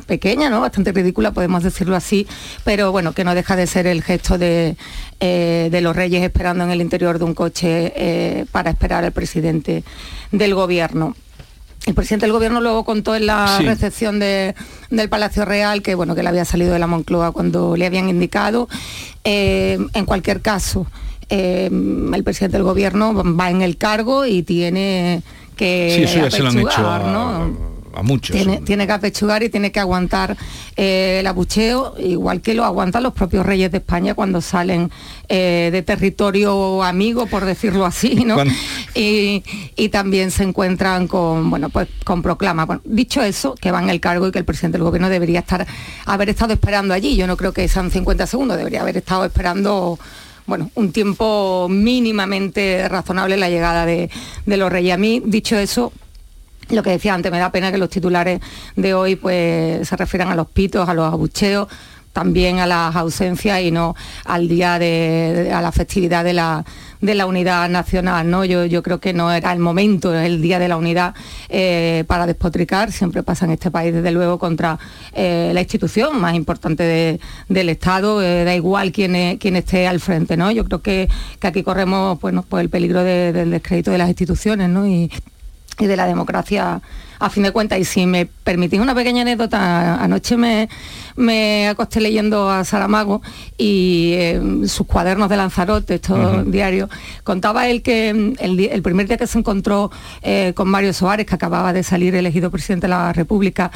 pequeña, ¿no? bastante ridícula, podemos decirlo así, pero bueno, que no deja de ser el gesto de, de los reyes esperando en el interior de un coche para esperar al presidente del gobierno. El presidente del gobierno luego contó en la recepción del Palacio Real que bueno que le había salido de la Moncloa cuando le habían indicado. Eh, en cualquier caso, eh, el presidente del gobierno va en el cargo y tiene que sí, eso ya se lo han hecho a muchos. Tiene, que apechugar y tiene que aguantar eh, el abucheo, igual que lo aguantan los propios reyes de España cuando salen eh, de territorio amigo, por decirlo así, ¿no? Y, también se encuentran con, bueno, pues con proclama. dicho eso, que va en el cargo y que el presidente del gobierno debería estar, haber estado esperando allí. Yo no creo que sean 50 segundos, debería haber estado esperando bueno, un tiempo mínimamente razonable la llegada de, los reyes. A mí, dicho eso, lo que decía antes, me da pena que los titulares de hoy pues se refieran a los pitos, a los abucheos, también a las ausencias y no al día de, a la festividad de la, de la unidad nacional. ¿no? Yo, yo creo que no era el momento, el día de la unidad eh, para despotricar. Siempre pasa en este país, desde luego, contra eh, la institución más importante del Estado. Eh, da igual quién, quién esté al frente. ¿no? Yo creo que, aquí corremos bueno, pues el peligro del descrédito de las instituciones. ¿no? Y de la democracia a fin de cuentas. Y si me permitís una pequeña anécdota, anoche me, me acosté leyendo a Saramago y eh, sus cuadernos de Lanzarote, estos diarios, contaba él que mm, el, primer día que se encontró eh, con Mario Soares, que acababa de salir elegido presidente de la República,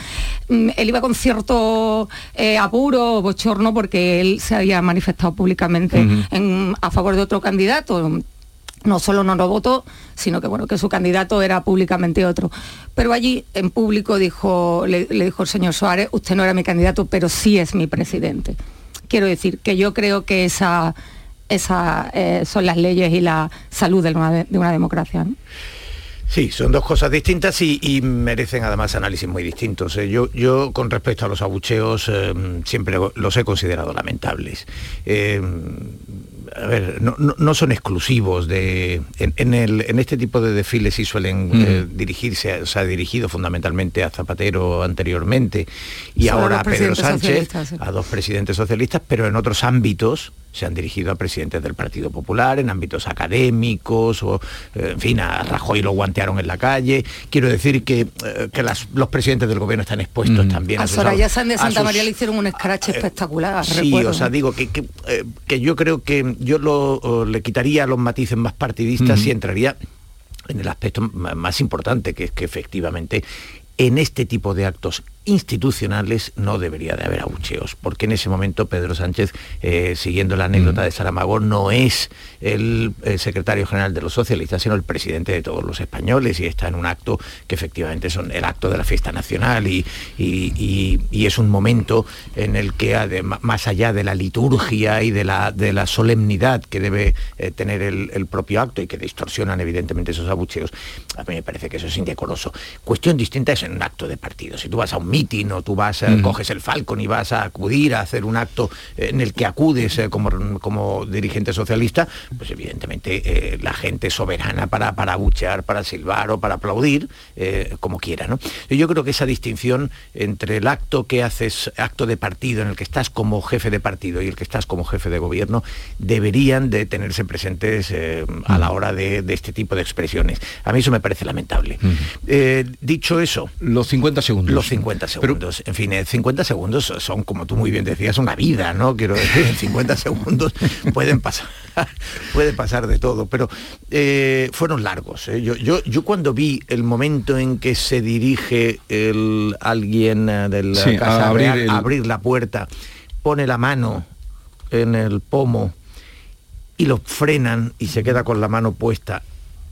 mm, él iba con cierto eh, apuro, bochorno, porque él se había manifestado públicamente a favor de otro candidato no solo no lo votó, sino que bueno, que su candidato era públicamente otro. Pero allí en público dijo, le, dijo el señor Suárez, usted no era mi candidato, pero sí es mi presidente. Quiero decir que yo creo que esa, esa eh, son las leyes y la salud de una, democracia. Sí, son dos cosas distintas y, merecen además análisis muy distintos. ¿eh? Yo, yo con respecto a los abucheos eh, siempre los he considerado lamentables a ver, no, son exclusivos de. En, el, en, este tipo de desfiles sí suelen eh, dirigirse, o sea, dirigido fundamentalmente a Zapatero anteriormente y ahora a Pedro Sánchez, a dos presidentes socialistas, pero en otros ámbitos se han dirigido a presidentes del Partido Popular, en ámbitos académicos, o eh, en fin, a Rajoy lo guantearon en la calle. Quiero decir que, eh, que los presidentes del gobierno están expuestos también a, a Soraya Sánchez de Santa María le hicieron un escrache espectacular. Sí, o sea, digo que, que, yo creo que yo lo, le quitaría los matices más partidistas y entraría en el aspecto más importante, que es que efectivamente en este tipo de actos institucionales no debería de haber abucheos, porque en ese momento Pedro Sánchez, eh, siguiendo la anécdota mm. de Saramago, no es el, secretario general de los socialistas, sino el presidente de todos los españoles y está en un acto que efectivamente son el acto de la fiesta nacional y, es un momento en el que más allá de la liturgia y de la, de la solemnidad que debe eh, tener el, propio acto y que distorsionan evidentemente esos abucheos, a mí me parece que eso es indecoroso. Cuestión distinta es en un acto de partido. Si tú vas a un mitin o tú vas, mm. coges el Falcon y vas a acudir a hacer un acto en el que acudes eh, como, como dirigente socialista, pues evidentemente eh, la gente soberana para, para abuchear, para silbar o para aplaudir, eh, como quiera. ¿no? Yo creo que esa distinción entre el acto que haces, acto de partido, en el que estás como jefe de partido y el que estás como jefe de gobierno, deberían de tenerse presentes a la hora de, este tipo de expresiones. A mí eso me parece lamentable. dicho eso... Los 50 segundos. Los 50 segundos. en fin, 50 eh, segundos son, como tú muy bien decías, una vida, ¿no? Quiero decir, en 50 segundos pueden pasar, puede pasar de todo, pero eh, fueron largos. ¿eh? Yo, yo, yo cuando vi el momento en que se dirige el, alguien de la casa a abrir, a abrir la puerta, pone la mano en el pomo y lo frenan y se queda con la mano puesta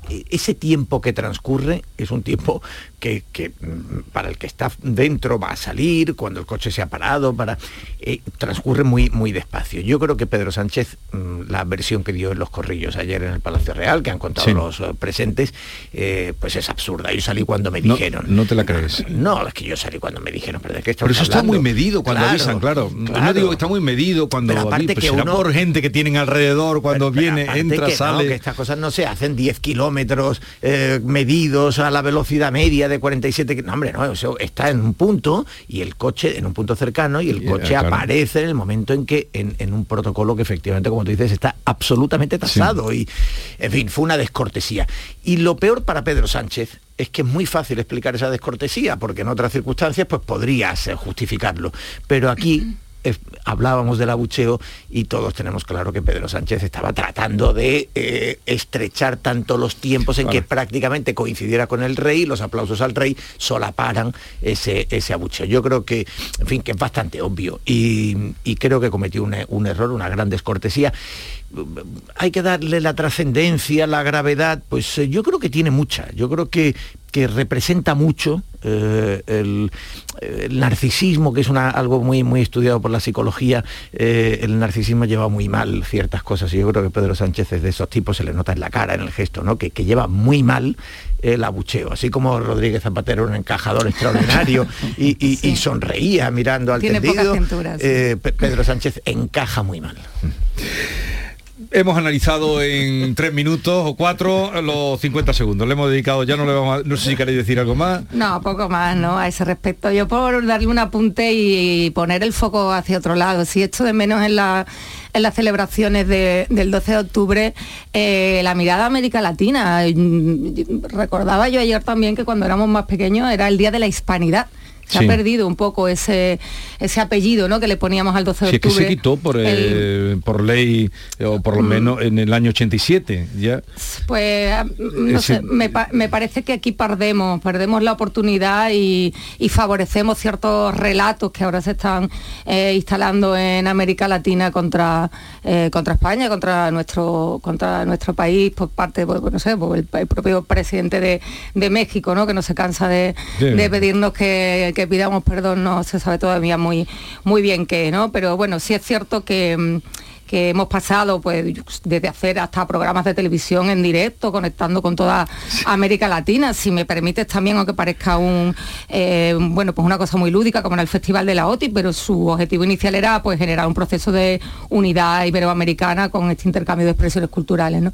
e- ese tiempo que transcurre es un tiempo que, que, mm, para el que está dentro va a salir, cuando el coche se ha parado, para eh, transcurre muy, muy despacio. Yo creo que Pedro Sánchez, mm, la versión que dio en los corrillos ayer en el Palacio Real, que han contado Sí. los eh, presentes, eh, pues es absurda. Yo salí cuando me No, dijeron. no te la crees. No, es que yo salí cuando me dijeron, pero de qué Pero eso está muy medido cuando Claro, avisan, claro. Yo claro. digo que está muy medido cuando Pero aparte pues que uno- por gente que tienen alrededor cuando Pero viene, entra, que no, sale. que estas cosas no se hacen 10 kilómetros eh, medidos a la velocidad media de 47 ki- no hombre no está en un punto y el coche en un punto cercano y el eh, coche claro. aparece en el momento en que en, en un protocolo que efectivamente como tú dices está absolutamente tasado y en fin fue una descortesía. Y lo peor para Pedro Sánchez es que es muy fácil explicar esa descortesía porque en otras circunstancias pues podrías justificarlo. Pero aquí eh, hablábamos del abucheo y todos tenemos claro que Pedro Sánchez estaba tratando de eh, estrechar tanto los tiempos en que prácticamente coincidiera con el rey, los aplausos al rey solaparan ese, ese abucheo. Yo creo que, en fin, que es bastante obvio y, y creo que cometió un, un error, una gran descortesía. Hay que darle la trascendencia, la gravedad, pues eh, yo creo que tiene mucha, yo creo que, que representa mucho eh, el, el narcisismo, que es una- algo muy, muy estudiado por la psicología, eh, el narcisismo lleva muy mal ciertas cosas y yo creo que Pedro Sánchez es de esos tipos, se le nota en la cara, en el gesto, ¿no? que, que lleva muy mal el abucheo, así como Rodríguez Zapatero era un encajador extraordinario y, y- y sonreía mirando al Tiene tendido, sí. eh, Pe- Pedro Sánchez encaja muy mal. Hemos analizado en tres minutos o cuatro los 50 segundos. Le hemos dedicado, ya no le vamos a, no sé si queréis decir algo más. No, poco más, ¿no? A ese respecto. Yo por darle un apunte y poner el foco hacia otro lado. Si echo de menos en, la- en las celebraciones de- del 12 de octubre eh, la mirada a América Latina. Mm, Recordaba yo ayer también que cuando éramos más pequeños era el Día de la Hispanidad. Se Sí. ha perdido un poco ese, ese apellido ¿no? que le poníamos al 12 de Si es que octubre. se quitó por, El- eh, por ley, o por lo menos en el año 87, ya. Pues ah, no Ese- sé, me, pa- me parece que aquí perdemos, perdemos la oportunidad y, y favorecemos ciertos relatos que ahora se están eh, instalando en América Latina contra, eh, contra España, contra nuestro, contra nuestro país por parte, pues, no sé, por el, el propio presidente de, de México, ¿no? que no se cansa de, Sí. de pedirnos que, que pidamos perdón, no se sabe todavía muy, muy bien qué, ¿no? Pero bueno, sí es cierto que mm, que hemos pasado pues desde hacer hasta programas de televisión en directo conectando con toda América Latina si me permites también aunque parezca un eh, bueno pues una cosa muy lúdica como en el festival de la OTI pero su objetivo inicial era pues generar un proceso de unidad iberoamericana con este intercambio de expresiones culturales ¿no?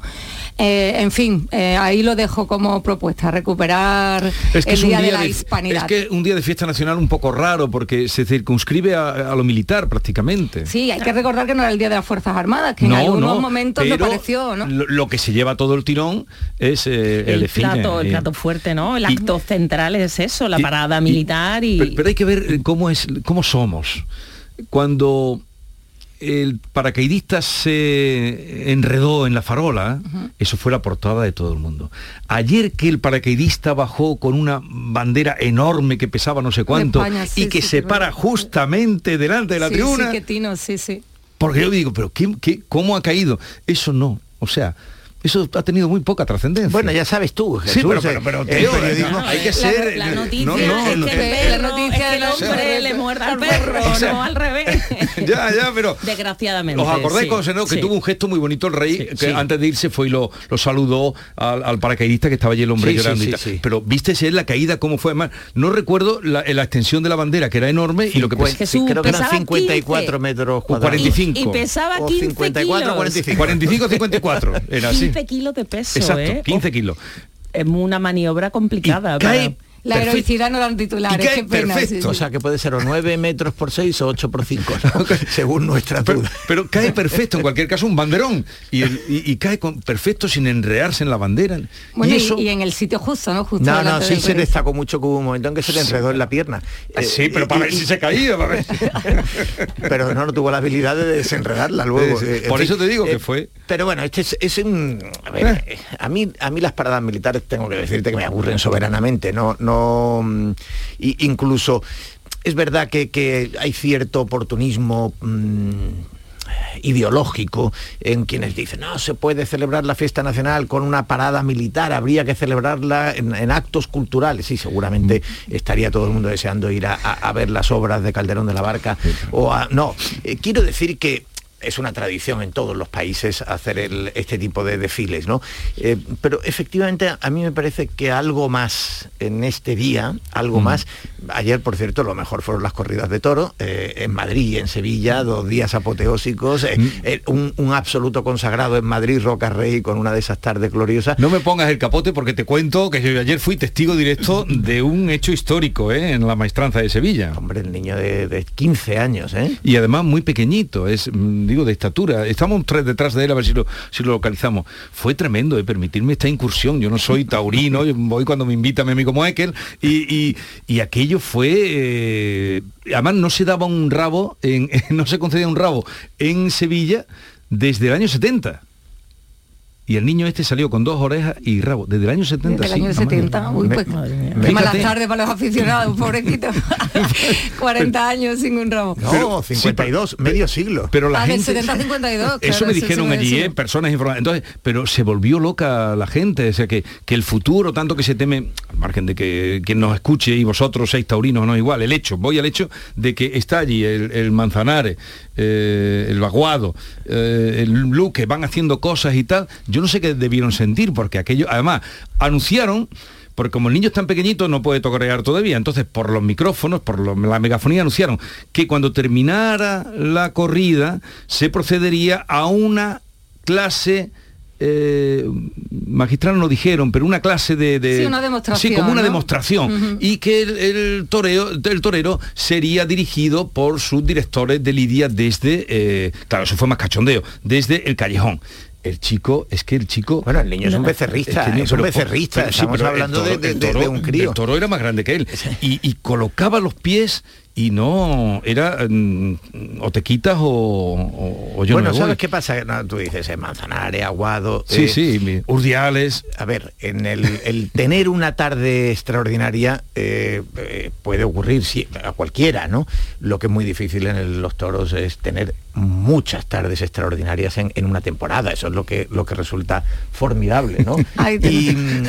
Eh, en fin eh, ahí lo dejo como propuesta recuperar Es que el día, de la de, hispanidad es que un día de fiesta nacional un poco raro porque se circunscribe a, a lo militar prácticamente. Sí, hay que recordar que no era el Día de las Fuerzas Armadas, que en algunos momentos lo pareció, ¿no? Lo, lo que se lleva todo el tirón es eh, el, el plato, el eh. plato fuerte, ¿no? El Y- acto central es eso, la y- parada militar y... Pero, pero hay que ver eh, cómo es cómo somos. Cuando el paracaidista se enredó en la farola, eso fue la portada de todo el mundo. Ayer que el paracaidista bajó con una bandera enorme que pesaba no sé cuánto España, sí, y que sí, se sí, para justamente delante de la sí, tribuna, Sí, que tino, sí, sí. Porque yo digo, pero ¿qué, cómo ha caído? Eso no, o sea, eso ha tenido muy poca trascendencia. Bueno, ya sabes tú, Sí, Jesús, pero, pero, eh, pero, el Teo, periodismo- hay que ser... La noticia no, no, es que el eh, perro, noticia es que el del hombre le muerda al perro, O sea, no al revés. ya, ya, pero... Desgraciadamente. ¿Os acordáis sí, cuando se notó que sí. tuvo un gesto muy bonito el rey, que sí. antes de irse fue y lo, lo saludó al, al paracaidista que estaba allí el hombre Sí, sí, llorando y sí, tal. sí. Pero viste si es la caída, cómo fue además. No recuerdo la, la extensión de la bandera, que era enorme, y lo que Pues, pes- sí, creo que eran pesaba 54 15. metros O cuadrados. 45. Y pesaba O 15 54, kilos. 45. 45 54 era así. 15 kilos de peso, Exacto, ¿eh? 15 kilos. Es una maniobra complicada. cae para- La Perfecto. heroicidad no dan titulares, Y qué pena. perfecto, sí. o sea que puede ser o 9 metros por 6 o 8 por 5, según nuestra Pero, duda. pero cae perfecto, en cualquier caso, un banderón. Y, el- y- y cae con, perfecto sin enrearse en la bandera. Bueno, y eso... y en el sitio justo, ¿no? Justo No, no, sí se destacó mucho que hubo un momento en que se le enredó en la pierna. Ah, sí, pero para ver si se caía, para ver. pero no, no tuvo la habilidad de desenredarla luego. Sí. Eh, Por fin, eso te digo eh, que fue... Pero bueno, este es, es un... A, ver, eh, a, mí, a mí las paradas militares tengo que decirte que me aburren soberanamente. No, no, mm, y- incluso es verdad que, que hay cierto oportunismo mm, ideológico en quienes dicen, no, se puede celebrar la fiesta nacional con una parada militar, habría que celebrarla en, en actos culturales. Sí, seguramente estaría todo el mundo deseando ir a, a- a ver las obras de Calderón de la Barca. O a, no, eh, quiero decir que es una tradición en todos los países hacer el- este tipo de desfiles, ¿no? Eh, pero efectivamente a mí me parece que algo más en este día, algo más, ayer por cierto lo mejor fueron las corridas de toro, eh, en Madrid y en Sevilla, dos días apoteósicos, eh, eh, un, un absoluto consagrado en Madrid, Roca Rey, con una de esas tardes gloriosas. No me pongas el capote porque te cuento que yo ayer fui testigo directo de un hecho histórico en la maestranza de Sevilla. Hombre, el niño de, de 15 años, ¿eh? Y además muy pequeñito, es, mm, digo, de estatura. Estamos tres detrás de él a ver si lo, si lo localizamos. Fue tremendo de permitirme esta incursión. Yo no soy taurino, voy cuando me invita mi amigo Moekel y, y- y aquello fue... eh, además no se daba un rabo, en, no se concedía un rabo en Sevilla desde el año 70. Y el niño este salió con dos orejas y rabo. Desde el año 70. Desde el sí, año mamá. 70, uy, pues, qué malas tardes para los aficionados, pobrecito. 40 años sin un ramo. No, 52, medio siglo. Pero la Ah, del gente... 70 a 52, Eso me sí, dijeron sí allí. ¿eh? personas informadas. Entonces, pero se volvió loca la gente, o sea que, que el futuro, tanto que se teme, al margen de que quien nos escuche y vosotros seis taurinos no igual, el hecho, voy al hecho de que está allí el, el Manzanares, eh, el Vaguado, eh, el Luque, van haciendo cosas y tal, yo no sé qué debieron sentir, porque aquello, además, anunciaron porque como el niño es tan pequeñito no puede tocarear todavía, entonces por los micrófonos, por la megafonía anunciaron que cuando terminara la corrida se procedería a una clase eh, magistral no dijeron, pero una clase de, de- Sí, una demostración, sí, como una ¿no? demostración y que el, el toreo, el torero sería dirigido por sus directores de lidia desde, eh, claro, eso fue más cachondeo, desde el callejón. El chico, es que el chico... Bueno, el niño es un becerrista, que el niño- es un becerrista, pero estamos hablando de- un crío. El toro era más grande que él. Y, y colocaba los pies y no, era mm, o te quitas o, o- o yo bueno, no me ¿sabes voy. qué pasa? No, tú dices, eh, Manzanares, Aguado... Sí, eh, sí, mi- Urdiales. A ver, en el, el tener una tarde extraordinaria eh, eh, puede ocurrir sí, a cualquiera, ¿no? Lo que es muy difícil en el- los toros es tener muchas tardes extraordinarias en, en una temporada. Eso es lo que, lo que resulta formidable, ¿no? Ay, y mm,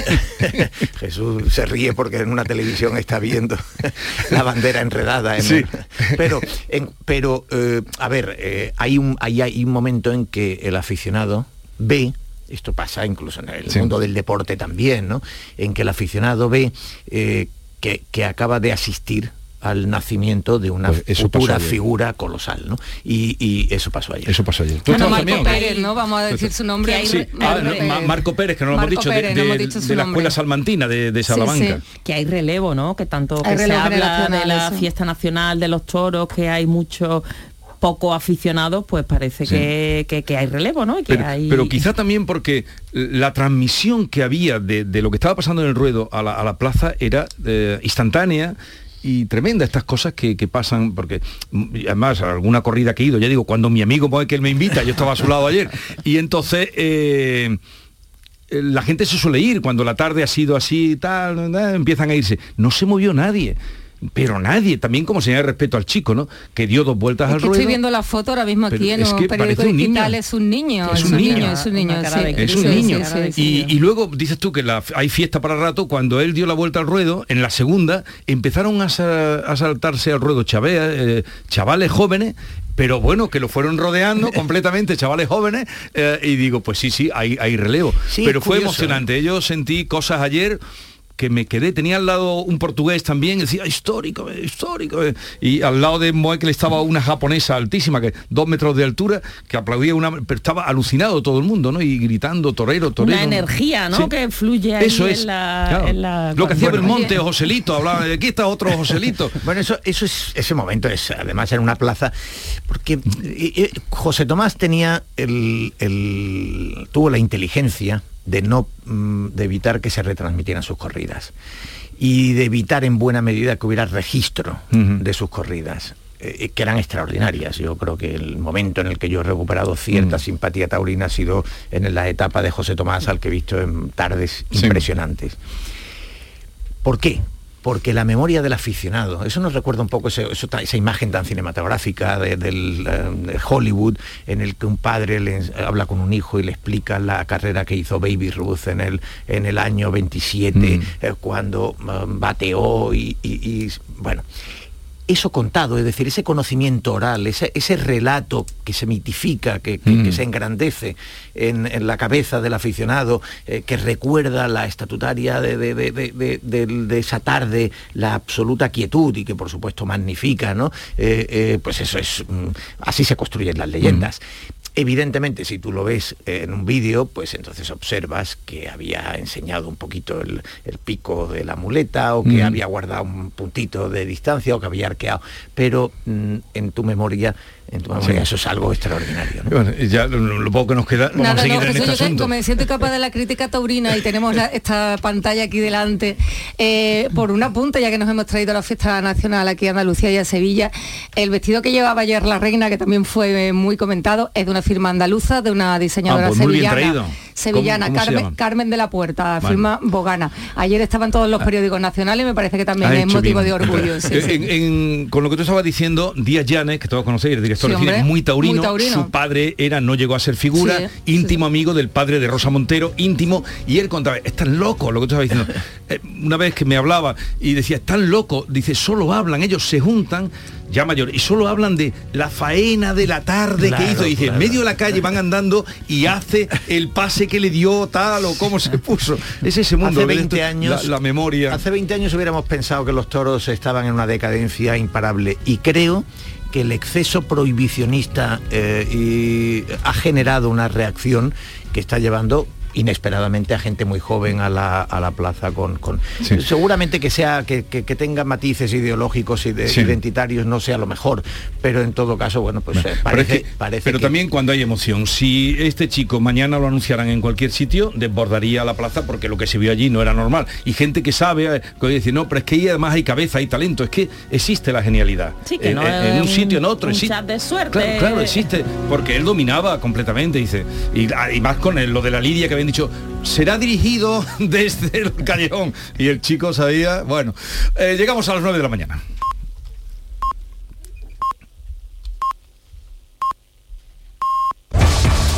Jesús se ríe porque en una televisión está viendo la bandera enredada. Sí. pero, en- pero eh, a ver, eh, hay, un, hay, hay un momento en que el aficionado ve, esto pasa incluso en el Sí. mundo del deporte también, ¿no? En que el aficionado ve eh, que, que acaba de asistir al nacimiento de una Pues futura figura colosal, ¿no? Y, y eso pasó ayer. Eso pasó ayer. ¿Tú Bueno, Marco también? Pérez, ¿no? Vamos a decir su nombre. Sí, ah, Marco no, Pérez. Ma- Marco Pérez, que no lo hemos dicho, de- Pérez, no de, hemos dicho su de la escuela salmantina de, de Salamanca. que hay relevo, ¿no? Que tanto que se habla de la eso. fiesta nacional de los toros, que hay muchos poco aficionados, pues parece Sí. que, que- que hay relevo, ¿no? Que Pero, hay... pero quizá también porque la transmisión que había de, de lo que estaba pasando en el ruedo a la, a la plaza era eh, instantánea y tremenda estas cosas que, que pasan porque además alguna corrida que he ido ya digo cuando mi amigo él me invita yo estaba a su lado ayer y entonces eh, eh, la gente se suele ir cuando la tarde ha sido así tal eh, empiezan a irse. No se movió nadie pero nadie también como señal de respeto al chico no que dio dos vueltas Es al que ruedo estoy viendo la foto ahora mismo aquí Pero en es un que periódico un niño. digital, es un niño, Es un niño. es un niño, sí. Es un niño. sí, sí. Y, y luego dices tú que la- hay fiesta para rato, cuando él dio la vuelta al ruedo, en la segunda empezaron a, sa- a saltarse al ruedo chavea, eh, chavales jóvenes, pero bueno, que lo fueron rodeando completamente, chavales jóvenes, eh, y digo, pues sí, sí, hay, hay relevo. Sí, pero fue curioso, emocionante. Yo sentí cosas ayer que me quedé, tenía al lado un portugués también, decía histórico, histórico, eh", y al lado de Moekel estaba una japonesa altísima, que dos metros de altura, que aplaudía una, pero estaba alucinado todo el mundo, ¿no? Y gritando, torero, torero. Una energía, ¿no? Sí. Que fluye ahí Eso en es. la- claro. en la- Lo que hacía Bueno, Belmonte o Joselito, hablaba de aquí está otro Joselito. Bueno, eso, eso es ese momento es además en una plaza porque eh, eh, José Tomás tenía el, el- tuvo la inteligencia de no mm, de evitar que se retransmitieran sus corridas y de evitar en buena medida que hubiera registro de sus corridas eh, que eran extraordinarias. Yo creo que el momento en el que yo he recuperado cierta Mm. simpatía taurina ha sido en la etapa de José Tomás, al que he visto en tardes Sí. impresionantes. ¿Por qué? Porque la memoria del aficionado, eso nos recuerda un poco ese- eso ta- esa imagen tan cinematográfica de, del, eh, de Hollywood, en el que un padre le habla con un hijo y le explica la carrera que hizo Baby Ruth en el, en el año 27, eh, cuando eh, bateó y, y- y, bueno, eso contado, es decir, ese conocimiento oral, ese, ese relato que se mitifica, que, que- que se engrandece en, en la cabeza del aficionado, eh, que recuerda la estatutaria de, de- de- de- esa tarde, la absoluta quietud y que por supuesto magnifica, ¿no? Eh, eh, pues eso es, mm, así se construyen las leyendas. Evidentemente, si tú lo ves en un vídeo, pues entonces observas que había enseñado un poquito el, el pico de la muleta o que Mm. había guardado un puntito de distancia o que había arqueado. Pero mm, en tu memoria, en tu memoria Sí. eso es algo extraordinario. ¿no? Bueno, ya lo, lo poco que nos queda, vamos a Nada, seguir no, en Jesús, este yo asunto. como me siento capaz de la crítica taurina y tenemos la- esta pantalla aquí delante, eh, por un apunte, ya que nos hemos traído a la fiesta nacional aquí a Andalucía y a Sevilla, el vestido que llevaba ayer la reina, que también fue muy comentado, es de una firma andaluza, de una diseñadora Ah, pues muy bien sevillana. traído. Sevillana, ¿Cómo- cómo se Carmen? Carmen de la Puerta, Vale. firma Bogana. Ayer estaban todos los periódicos nacionales y me parece que también es motivo bien. de orgullo. sí, en- en- con lo que tú estabas diciendo, Díaz Llanes, que todos conocéis, el director Sí, de cine, muy taurino, muy taurino. su padre era, no llegó a ser figura, Sí, íntimo amigo del padre de Rosa Montero, íntimo, y él contaba, están locos, lo que tú estabas diciendo. Eh, una vez que me hablaba y decía, están locos, dice, solo hablan, ellos se juntan, ya mayor, y solo hablan de la faena de la tarde que hizo, y dice, en medio de la calle van andando y hace el pase que le dio tal o cómo se puso. Es ese mundo. Hace ¿ves? 20 años La, la memoria. Hace 20 años hubiéramos pensado que los toros estaban en una decadencia imparable y creo que el exceso prohibicionista eh, y ha generado una reacción que está llevando inesperadamente a gente muy joven a la, a la plaza con, con- seguramente que sea que, que- que tenga matices ideológicos y de- Sí. identitarios no sea lo mejor pero en todo caso bueno pues eh, Pero, es parece, que- parece pero que- también cuando hay emoción, si este chico mañana lo anunciaran en cualquier sitio, desbordaría la plaza porque lo que se vio allí no era normal. Y gente que sabe, eh, que dice, no, pero es que ahí además hay cabeza, hay talento, es que existe la genialidad. Sí, que en, no en- un sitio, en otro. un existe. chat de suerte. Claro, claro, existe, porque él dominaba completamente, dice. Y, ah, y más con el- lo de la lidia que habían dicho, será dirigido desde el callejón. Y el chico sabía, bueno, eh, llegamos a las 9 de la mañana.